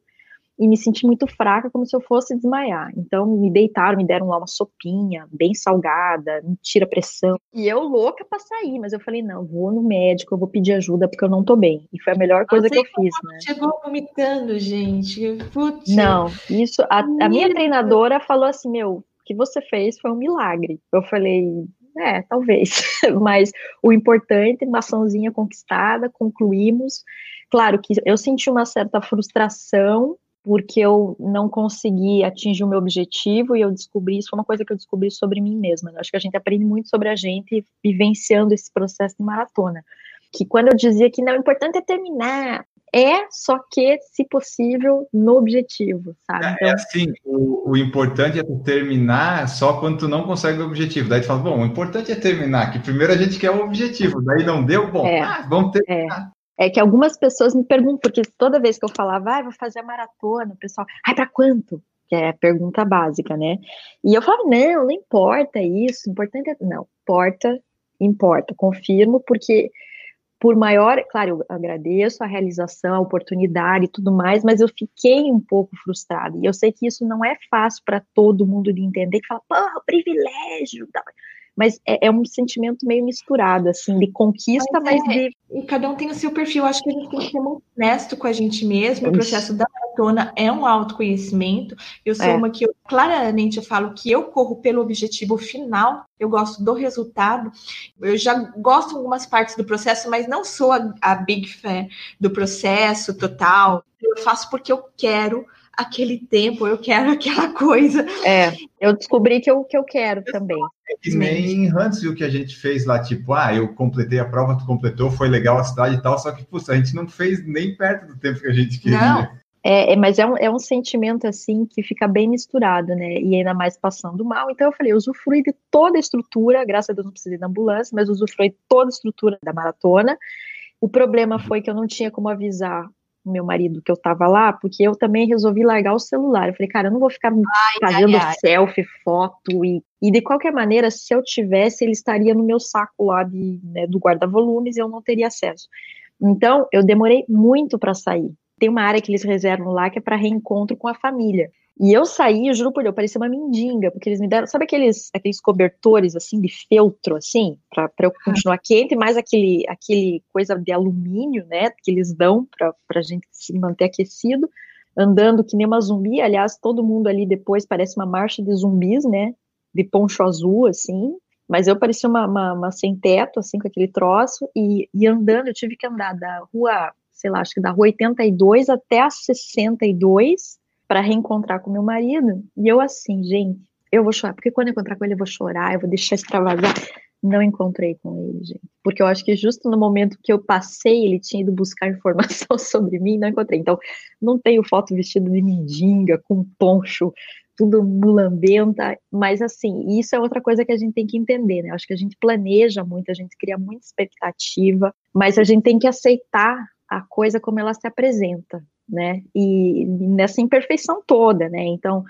e me senti muito fraca, como se eu fosse desmaiar. Então, me deitaram, me deram lá uma sopinha, bem salgada, me tira pressão. E eu louca pra sair, mas eu falei, não, vou no médico, eu vou pedir ajuda, porque eu não tô bem. E foi a melhor coisa que eu fiz, né? Chegou vomitando, gente. Putz. Não, isso, a, a minha treinadora falou assim, meu, o que você fez foi um milagre. Eu falei, é, talvez. Mas o importante, maçãzinha conquistada, concluímos. Claro que eu senti uma certa frustração porque eu não consegui atingir o meu objetivo e eu descobri isso foi uma coisa que eu descobri sobre mim mesma. Eu acho que a gente aprende muito sobre a gente vivenciando esse processo de maratona. Que quando eu dizia que não, o importante é terminar, é só que, se possível, no objetivo, sabe? É, então, é assim, o, o, importante é terminar só quando tu não consegue o objetivo. Daí tu fala, bom, o importante é terminar, que primeiro a gente quer o objetivo, daí não deu, bom, é, ah, vamos terminar. É. Que algumas pessoas me perguntam, porque toda vez que eu falava, ah, vou fazer a maratona, o pessoal, ai, para quanto? Que é a pergunta básica, né? E eu falo, não, não importa isso, importante é. Não, importa, importa, confirmo, porque por maior, claro, eu agradeço a realização, a oportunidade e tudo mais, mas eu fiquei um pouco frustrada. E eu sei que isso não é fácil para todo mundo de entender, que fala, porra, privilégio mas é, é, um sentimento meio misturado, assim, de conquista, mas, mas é, de. E cada um tem o seu perfil. Acho que a gente tem que ser muito honesto com a gente mesmo. O processo da maratona é um autoconhecimento. Eu sou é. uma que eu, claramente eu falo que eu corro pelo objetivo final, eu gosto do resultado. Eu já gosto de algumas partes do processo, mas não sou a, a big fan do processo total. Eu faço porque eu quero aquele tempo, eu quero aquela coisa. É, eu descobri que eu, que eu quero também. É que nem Huntsville que a gente fez lá, tipo, ah, eu completei a prova, tu completou, foi legal a cidade e tal, só que, putz, a gente não fez nem perto do tempo que a gente queria. Não. É, é, mas é um, é um sentimento assim que fica bem misturado, né? E ainda mais passando mal. Então eu falei, eu usufrui de toda a estrutura, graças a Deus não precisei da ambulância, mas usufrui de toda a estrutura da maratona. O problema foi que eu não tinha como avisar meu marido que eu tava lá, porque eu também resolvi largar o celular. Eu falei, cara, eu não vou ficar ai, fazendo ai, ai. selfie, foto e, e de qualquer maneira, se eu tivesse, ele estaria no meu saco lá de, né, do guarda-volumes e eu não teria acesso. Então, eu demorei muito para sair. Tem uma área que eles reservam lá que é para reencontro com a família. E eu saí, eu juro por Deus, parecia uma mendiga, porque eles me deram, sabe aqueles, aqueles cobertores, assim, de feltro, assim, para eu continuar quente, mais aquele, aquele coisa de alumínio, né, que eles dão para a gente se manter aquecido, andando que nem uma zumbi, aliás, todo mundo ali depois parece uma marcha de zumbis, né, de poncho azul, assim, mas eu parecia uma, uma, uma sem teto, assim, com aquele troço, e, e andando, eu tive que andar da rua, sei lá, acho que da rua 82 até a 62, para reencontrar com meu marido. E eu assim, gente, eu vou chorar, porque quando eu encontrar com ele eu vou chorar, eu vou deixar extravasar. Não encontrei com ele, gente. Porque eu acho que justo no momento que eu passei, ele tinha ido buscar informação sobre mim, não encontrei. Então, não tenho foto vestido de mendiga, com poncho, tudo mulambenta, mas assim, isso é outra coisa que a gente tem que entender, né? Eu acho que a gente planeja muito, a gente cria muita expectativa, mas a gente tem que aceitar a coisa como ela se apresenta né? E nessa imperfeição toda, né? Então,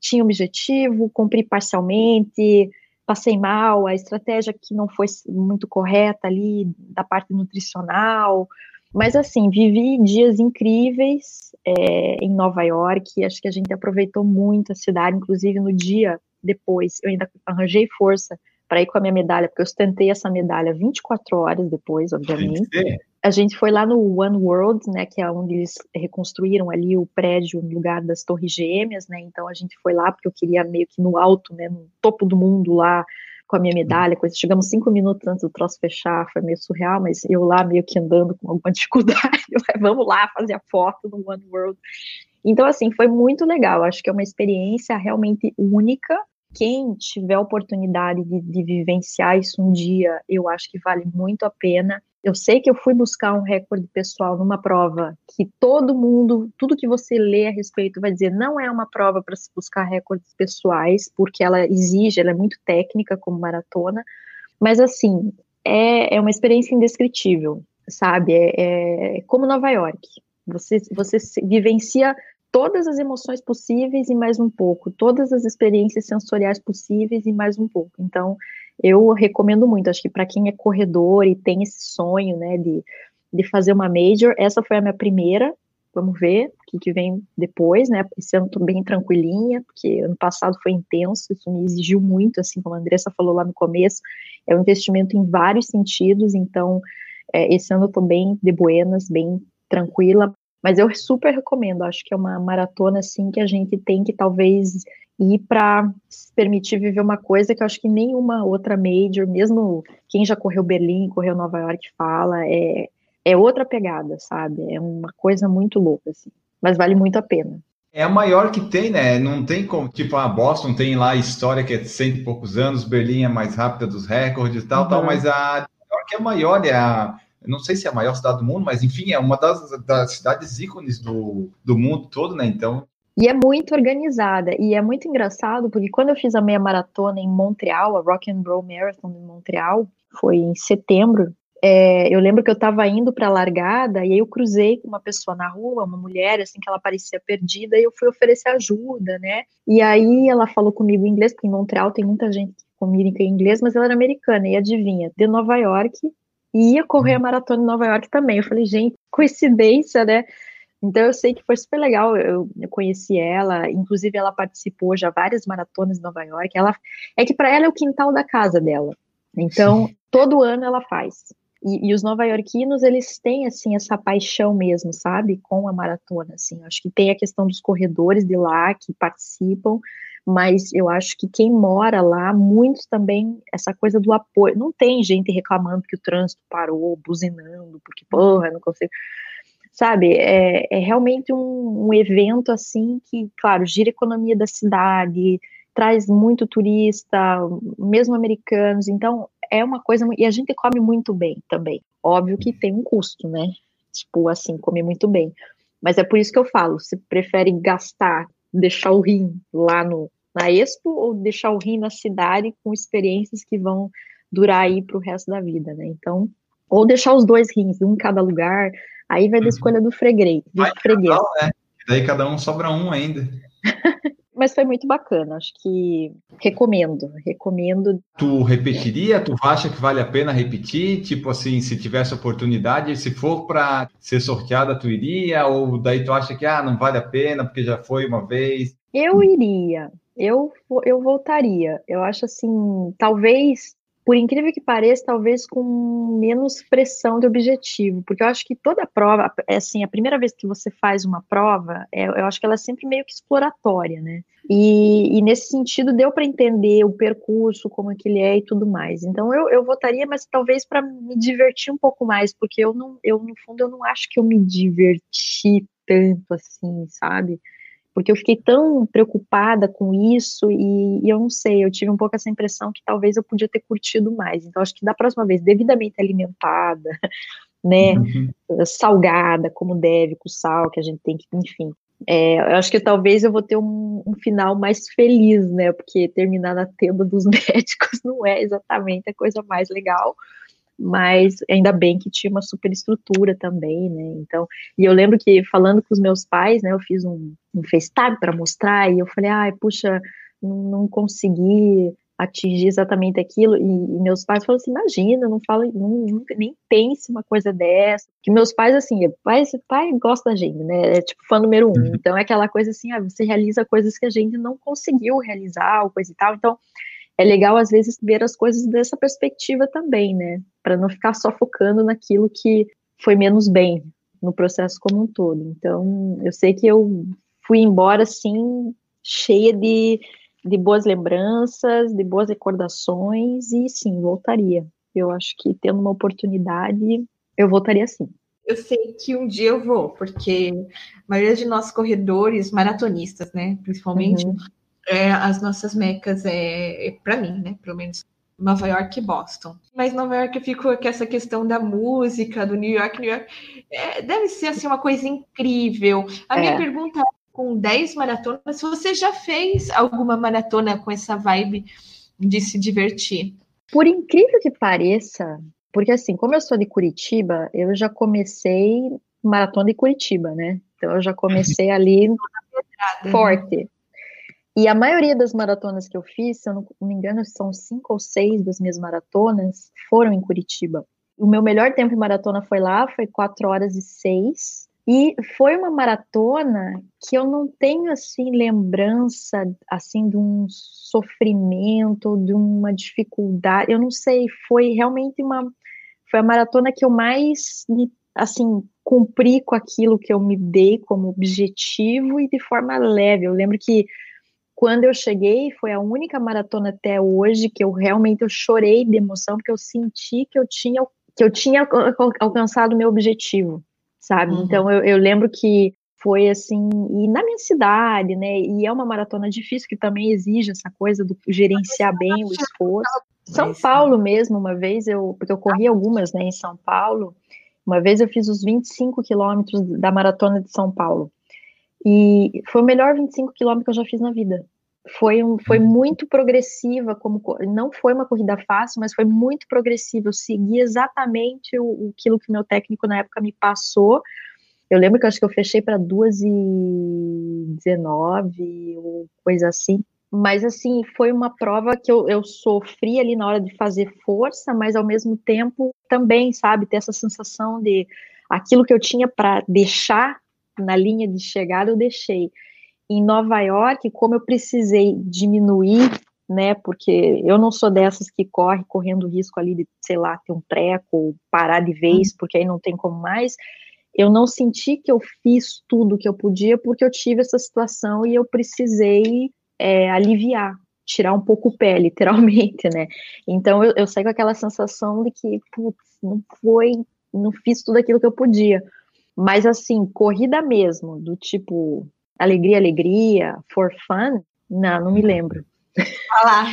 tinha objetivo, cumpri parcialmente, passei mal, a estratégia que não foi muito correta ali da parte nutricional, mas assim, vivi dias incríveis é, em Nova York, acho que a gente aproveitou muito a cidade, inclusive no dia depois, eu ainda arranjei força para ir com a minha medalha, porque eu ostentei essa medalha 24 horas depois, obviamente a gente foi lá no One World, né, que é onde eles reconstruíram ali o prédio no lugar das Torres Gêmeas, né, então a gente foi lá porque eu queria meio que no alto, né, no topo do mundo lá, com a minha medalha, coisa. Chegamos cinco minutos antes do troço fechar, foi meio surreal, mas eu lá meio que andando com alguma dificuldade, vamos lá fazer a foto no One World. Então, assim, foi muito legal, acho que é uma experiência realmente única, quem tiver oportunidade de, de, vivenciar isso um dia, eu acho que vale muito a pena. Eu sei que eu fui buscar um recorde pessoal numa prova que todo mundo, tudo que você lê a respeito vai dizer, não é uma prova para se buscar recordes pessoais, porque ela exige, ela é muito técnica como maratona, mas assim, é, é uma experiência indescritível, sabe? É, é como Nova York. Você, você vivencia todas as emoções possíveis e mais um pouco, todas as experiências sensoriais possíveis e mais um pouco. Então, eu recomendo muito, acho que para quem é corredor e tem esse sonho, né, de, de fazer uma major, essa foi a minha primeira, vamos ver o que, que vem depois, né, esse ano tô bem tranquilinha, porque ano passado foi intenso, isso me exigiu muito, assim como a Andressa falou lá no começo, é um investimento em vários sentidos, então, é, esse ano eu tô bem de buenas, bem tranquila, mas eu super recomendo, acho que é uma maratona, assim, que a gente tem que talvez e para se permitir viver uma coisa que eu acho que nenhuma outra major, mesmo quem já correu Berlim, correu Nova York, fala, é é outra pegada, sabe? É uma coisa muito louca, assim. Mas vale muito a pena. É a maior que tem, né? Não tem como, tipo, a Boston tem lá a história que é de cento e poucos anos, Berlim é mais rápida dos recordes e tal, uhum. tal, mas a que é a maior, é a. Não sei se é a maior cidade do mundo, mas enfim, é uma das, das cidades ícones do, do mundo todo, né? Então, e é muito organizada. E é muito engraçado, porque quando eu fiz a meia maratona em Montreal, a Rock and Roll Marathon em Montreal, foi em setembro. É, eu lembro que eu estava indo para a largada e aí eu cruzei com uma pessoa na rua, uma mulher, assim, que ela parecia perdida, e eu fui oferecer ajuda, né? E aí ela falou comigo em inglês, porque em Montreal tem muita gente que comunica em inglês, mas ela era americana, e adivinha, de Nova York, e ia correr a maratona em Nova York também. Eu falei, gente, coincidência, né? Então eu sei que foi super legal, eu, eu, conheci ela, inclusive ela participou já várias maratonas em Nova York. Ela é que para ela é o quintal da casa dela. Então Sim. todo ano ela faz. E, e, os nova-iorquinos eles têm assim essa paixão mesmo, sabe, com a maratona. Assim, acho que tem a questão dos corredores de lá que participam, mas eu acho que quem mora lá, muitos também, essa coisa do apoio. Não tem gente reclamando que o trânsito parou, buzinando, porque, porra, não consigo sabe? É, é realmente um, um, evento assim que, claro, gira a economia da cidade, traz muito turista, mesmo americanos. Então é uma coisa e a gente come muito bem também. Óbvio que tem um custo, né? Tipo assim, comer muito bem. Mas é por isso que eu falo, se prefere gastar, deixar o rim lá no na Expo ou deixar o rim na cidade com experiências que vão durar aí para o resto da vida, né? Então, ou deixar os dois rins, um em cada lugar, Aí vai da uhum. escolha do freguês. Do freguês. né? Daí cada um sobra um ainda. Mas foi muito bacana, acho que recomendo, recomendo. Tu repetiria? Tu acha que vale a pena repetir? Tipo assim, se tivesse oportunidade, se for para ser sorteada, tu iria? Ou daí tu acha que ah, não vale a pena porque já foi uma vez? Eu iria, eu, eu voltaria. Eu acho assim, talvez por incrível que pareça, talvez com menos pressão de objetivo, porque eu acho que toda prova, é assim, a primeira vez que você faz uma prova, é, eu acho que ela é sempre meio que exploratória, né? E, e nesse sentido deu para entender o percurso, como é que ele é e tudo mais. Então eu, eu votaria, mas talvez para me divertir um pouco mais, porque eu não, eu no fundo eu não acho que eu me diverti tanto assim, sabe? Porque eu fiquei tão preocupada com isso e, e, eu não sei, eu tive um pouco essa impressão que talvez eu podia ter curtido mais. Então, acho que da próxima vez, devidamente alimentada, né, uhum. salgada, como deve, com sal, que a gente tem que, enfim. É, eu acho que talvez eu vou ter um, um, final mais feliz, né, porque terminar na tenda dos médicos não é exatamente a coisa mais legal, mas ainda bem que tinha uma super estrutura também, né? Então, e eu lembro que falando com os meus pais, né, eu fiz um, um FaceTime para mostrar e eu falei, ai, puxa, não, não consegui atingir exatamente aquilo, e, e, meus pais falaram assim, imagina, não fala, não, nunca, nem pense uma coisa dessa, que meus pais, assim, pai, pai gosta da gente, né, é tipo fã número um, uhum. então é aquela coisa assim, ah, você realiza coisas que a gente não conseguiu realizar, ou coisa e tal, então é legal às vezes ver as coisas dessa perspectiva também, né? Para não ficar só focando naquilo que foi menos bem no processo como um todo. Então, eu sei que eu fui embora assim cheia de, de boas lembranças, de boas recordações e sim, voltaria. Eu acho que tendo uma oportunidade, eu voltaria sim. Eu sei que um dia eu vou, porque a maioria de nós corredores, maratonistas, né, principalmente, uhum é, as nossas mecas é, é para mim, né? Pelo menos Nova York e Boston. Mas Nova York eu fico com essa questão da música, do New York, New York. É, deve ser assim uma coisa incrível. A é. minha pergunta é, com 10 maratonas, você já fez alguma maratona com essa vibe de se divertir? Por incrível que pareça, porque assim, como eu sou de Curitiba, eu já comecei maratona de Curitiba, né? Então eu já comecei ali né? forte. E a maioria das maratonas que eu fiz, se eu não me engano, são cinco ou seis das minhas maratonas, foram em Curitiba. O meu melhor tempo em maratona foi lá, foi 4 horas e 6. E foi uma maratona que eu não tenho assim lembrança assim de um sofrimento, de uma dificuldade. Eu não sei, foi realmente uma foi a maratona que eu mais assim cumpri com aquilo que eu me dei como objetivo e de forma leve. Eu lembro que quando eu cheguei, foi a única maratona até hoje que eu realmente eu chorei de emoção, porque eu senti que eu tinha que eu tinha alcançado o meu objetivo, sabe? Uhum. Então eu, eu lembro que foi assim, e na minha cidade, né? E é uma maratona difícil que também exige essa coisa do gerenciar bem o esforço. São Paulo mesmo, uma vez eu, porque eu corri algumas, né, em São Paulo. Uma vez eu fiz os 25 quilômetros da maratona de São Paulo. E foi o melhor 25 quilômetros que eu já fiz na vida. Foi, um, foi uhum. muito progressiva, como não foi uma corrida fácil, mas foi muito progressiva. Eu segui exatamente o, aquilo que o meu técnico na época me passou eu lembro que eu acho que eu fechei para 2 e 19 ou coisa assim. Mas, assim, foi uma prova que eu, eu sofri ali na hora de fazer força, mas ao mesmo tempo também, sabe, ter essa sensação de aquilo que eu tinha para deixar na linha de chegada, eu deixei. Em Nova York, como eu precisei diminuir, né, porque eu não sou dessas que corre correndo risco ali de, sei lá, ter um treco ou parar de vez, uhum. porque aí não tem como mais eu não senti que eu fiz tudo que eu podia porque eu tive essa situação e eu precisei é, aliviar, tirar um pouco o pé, literalmente, né? Então eu, eu saí com aquela sensação de que, putz, não foi, não fiz tudo aquilo que eu podia. Mas assim, corrida mesmo, do tipo alegria, alegria, for fun, não, não me lembro. Olha lá.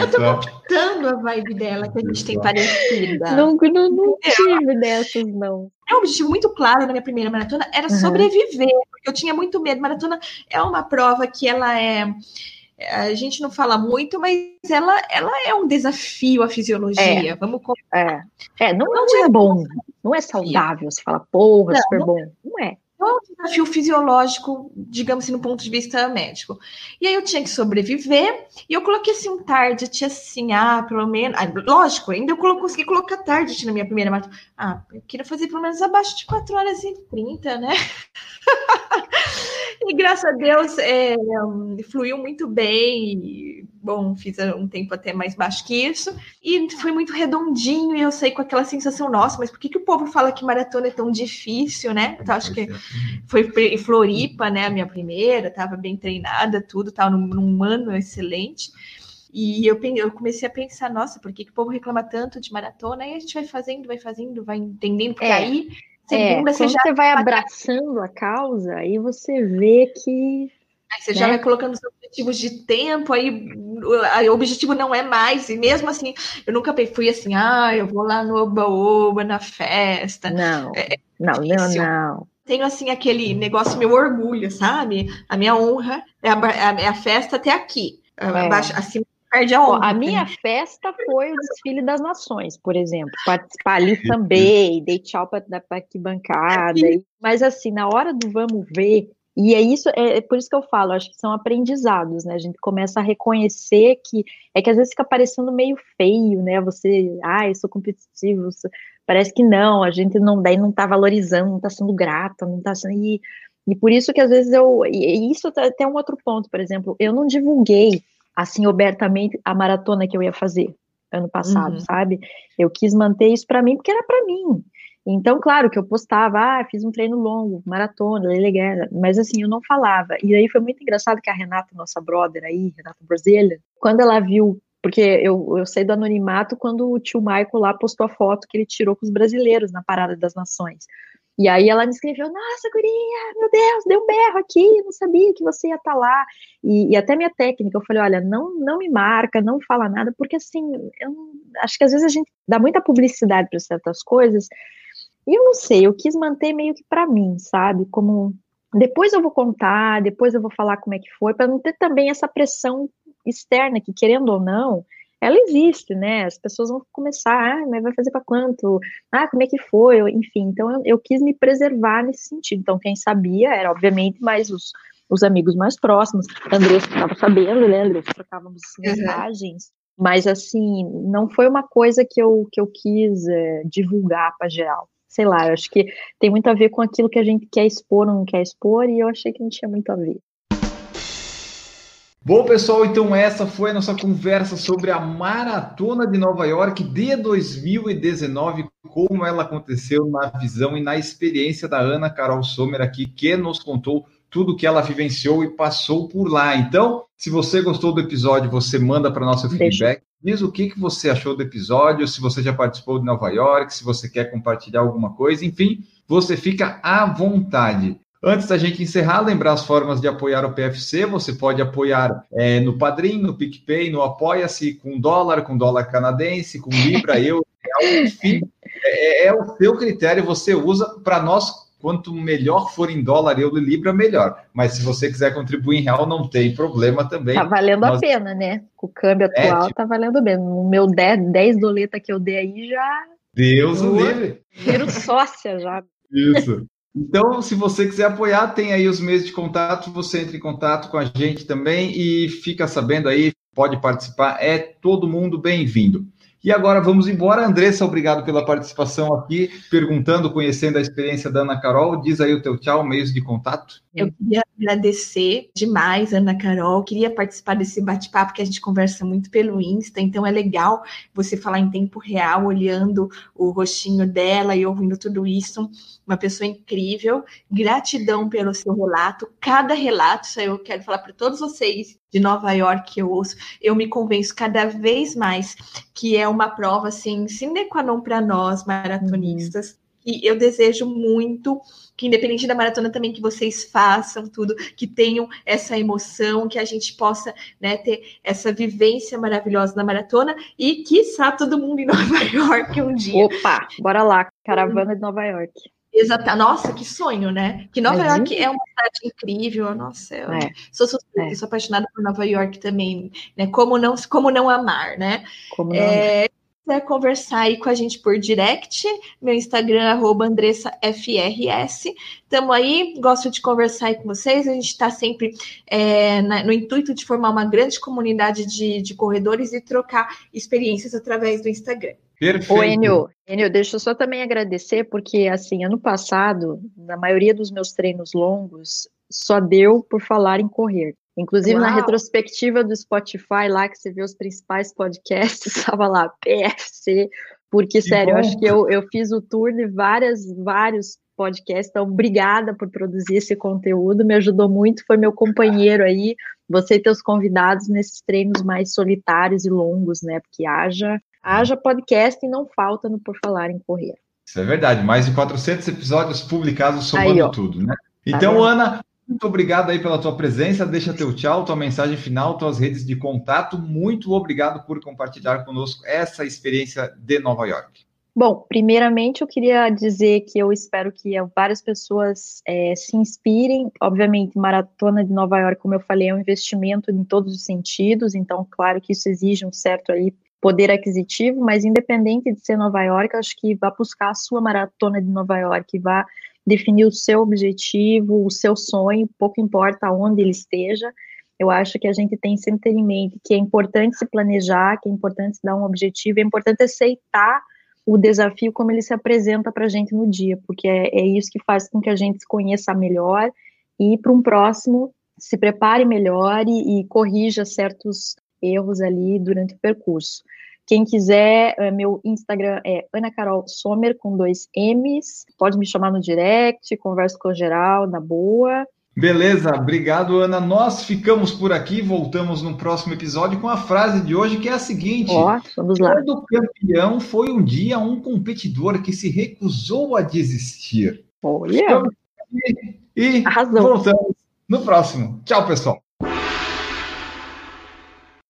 Eu tô captando a vibe dela, que a gente tem parecida. Não, não, não tive dessas, não. É um objetivo muito claro na minha primeira maratona, era uhum. sobreviver, porque eu tinha muito medo. Maratona é uma prova que ela é a gente não fala muito, mas ela, ela é um desafio à fisiologia. É, Vamos é. é não, não é bom, não é saudável. Você fala, porra, não, super não, bom. Não é um desafio fisiológico, digamos assim, no ponto de vista médico. E aí eu tinha que sobreviver, e eu coloquei assim um target, assim, ah, pelo menos. Ah, lógico, ainda eu consegui colocar target na minha primeira maratona. Ah, eu queria fazer pelo menos abaixo de 4 horas e 30, né? e graças a Deus é, fluiu muito bem. Bom, fiz um tempo até mais baixo que isso. E foi muito redondinho, e eu saí com aquela sensação, nossa, mas por que, que o povo fala que maratona é tão difícil, né? Então, acho que foi em Floripa, né? A minha primeira, estava bem treinada, tudo, estava num, num, ano excelente. E eu, eu, comecei a pensar, nossa, por que, que o povo reclama tanto de maratona? Aí a gente vai fazendo, vai fazendo, vai entendendo, porque é. aí segunda é, você já. Você vai abraçando a causa, aí você vê que. Aí você né? já vai colocando os objetivos de tempo, aí, aí o objetivo não é mais, e mesmo assim, eu nunca fui assim, ah, eu vou lá no Oba-Oba, na festa. Não, é, é não, não, não tenho assim aquele negócio meu orgulho, sabe? A minha honra é a, a, é a festa até aqui. É. Abaixo, acima perde a honra. A minha festa foi o desfile das nações, por exemplo. Participar ali também, dei tchau para a arquibancada. Mas assim, na hora do vamos ver, e é isso, é, é, por isso que eu falo, acho que são aprendizados, né? A gente começa a reconhecer que é que às vezes fica parecendo meio feio, né? Você, ah, eu sou competitivo, parece que não, a gente não daí não tá valorizando, não tá sendo grata, não tá sendo. E, e por isso que às vezes eu. E isso tá, tem um outro ponto, por exemplo, eu não divulguei assim abertamente a maratona que eu ia fazer ano passado, uhum. sabe? Eu quis manter isso para mim porque era para mim. Então, claro que eu postava, ah, fiz um treino longo, maratona, legal, mas assim, eu não falava. E aí foi muito engraçado que a Renata, nossa brother aí, Renata Brasileira, quando ela viu, porque eu, eu saí do anonimato quando o tio Michael lá postou a foto que ele tirou com os brasileiros na Parada das Nações. E aí ela me escreveu, nossa, guria, meu Deus, deu um berro aqui, não sabia que você ia estar tá lá. E, e, até minha técnica, eu falei, olha, não, não me marca, não fala nada, porque assim, eu acho que às vezes a gente dá muita publicidade para certas coisas, e eu não sei, eu quis manter meio que para mim, sabe? Como depois eu vou contar, depois eu vou falar como é que foi, para não ter também essa pressão externa que querendo ou não, ela existe, né? As pessoas vão começar, ah, mas vai fazer para quanto? Ah, como é que foi? Enfim, então eu, eu, quis me preservar nesse sentido. Então quem sabia era obviamente mais os, os amigos mais próximos. Andressa estava sabendo, né? Andressa trocávamos mensagens. Uhum. Mas assim, não foi uma coisa que eu, que eu quis é, divulgar para geral sei lá, eu acho que tem muito a ver com aquilo que a gente quer expor ou não quer expor, e eu achei que não tinha muito a ver. Bom, pessoal, então essa foi a nossa conversa sobre a Maratona de Nova York de 2019, como ela aconteceu na visão e na experiência da Ana Carol Sommer aqui, que nos contou tudo que ela vivenciou e passou por lá. Então, se você gostou do episódio, você manda para nosso feedback. Diz o que, que você achou do episódio, se você já participou de Nova York, se você quer compartilhar alguma coisa, enfim, você fica à vontade. Antes da gente encerrar, lembrar as formas de apoiar o PFC. Você pode apoiar é, no Padrim, no PicPay, no Apoia-se, com dólar, com dólar canadense, com Libra, euro, enfim. É, é, o seu critério, você usa para nós. Quanto melhor for em dólar, euro e libra, melhor. Mas se você quiser contribuir em real, não tem problema também. Tá valendo nós... a pena, né? Com o câmbio é, atual, é, tipo... tá valendo bem. O meu 10, 10 doleta que eu dei aí já. Deus o livre. Viro sócia já. Isso. Então, se você quiser apoiar, tem aí os meios de contato, você entra em contato com a gente também e fica sabendo aí, pode participar, é todo mundo bem-vindo. E agora vamos embora. Andressa, obrigado pela participação aqui, perguntando, conhecendo a experiência da Ana Carol. Diz aí o teu tchau, meios de contato. Eu queria agradecer demais, Ana Carol. Queria participar desse bate-papo que a gente conversa muito pelo Insta, então é legal você falar em tempo real, olhando o rostinho dela e ouvindo tudo isso. Uma pessoa incrível. Gratidão pelo seu relato. Cada relato, isso eu quero falar para todos vocês de Nova York que eu ouço, eu me convenço cada vez mais que é uma prova assim, sine qua non para nós maratonistas. Uhum. E eu desejo muito que, independente da maratona, também que vocês façam tudo, que tenham essa emoção, que a gente possa né, ter essa vivência maravilhosa na maratona e, quiçá, todo mundo em Nova York um dia. Opa, bora lá, caravana de Nova York. Exato. Nossa, que sonho, né? Que Nova Mas, York é uma cidade incrível. Nossa, eu é. sou é. sou apaixonada por Nova York também, né? Como não, como não amar, né? Como não é, quiser conversar aí com a gente por direct, meu Instagram é AndressaFRS. Estamos aí, gosto de conversar aí com vocês. A gente está sempre é, na, no intuito de formar uma grande comunidade de, de corredores e trocar experiências através do Instagram. Perfeito. Ô, Enio, Enio, deixa eu só também agradecer, porque assim, ano passado, na maioria dos meus treinos longos, só deu por falar em correr. Inclusive Uau. na retrospectiva do Spotify, lá que você vê os principais podcasts, estava lá, PFC, porque, que sério, bom. eu acho que eu, eu fiz o tour de várias, vários podcasts, então obrigada por produzir esse conteúdo, me ajudou muito, foi meu companheiro aí, você e teus convidados nesses treinos mais solitários e longos, né, porque haja, haja podcast e não falta no Por Falar em Correr. Isso é verdade, mais de 400 episódios publicados somando aí, tudo, né? Tá então, tá Ana, muito obrigado aí pela tua presença. Deixa teu tchau, tua mensagem final, tuas redes de contato. Muito obrigado por compartilhar conosco essa experiência de Nova York. Bom, primeiramente eu queria dizer que eu espero que várias pessoas é, se inspirem. Obviamente, maratona de Nova York, como eu falei, é um investimento em todos os sentidos. Então, claro que isso exige um certo aí poder aquisitivo, mas independente de ser Nova York, acho que vá buscar a sua maratona de Nova York, vá definir o seu objetivo, o seu sonho, pouco importa onde ele esteja. Eu acho que a gente tem sempre ter em mente que é importante se planejar, que é importante se dar um objetivo, é importante aceitar o desafio como ele se apresenta para a gente no dia, porque é, é, isso que faz com que a gente se conheça melhor e para um próximo se prepare melhor e, e corrija certos erros ali durante o percurso. Quem quiser, eh, meu Instagram é Ana Carol Sommer com dois M's. Pode me chamar no direct, converso com geral, na boa. Beleza, obrigado, Ana. Nós ficamos por aqui, voltamos no próximo episódio com a frase de hoje, que é a seguinte: Ó, vamos lá. Todo campeão foi um dia um competidor que se recusou a desistir. Olha! E, e voltamos no próximo. Tchau, pessoal.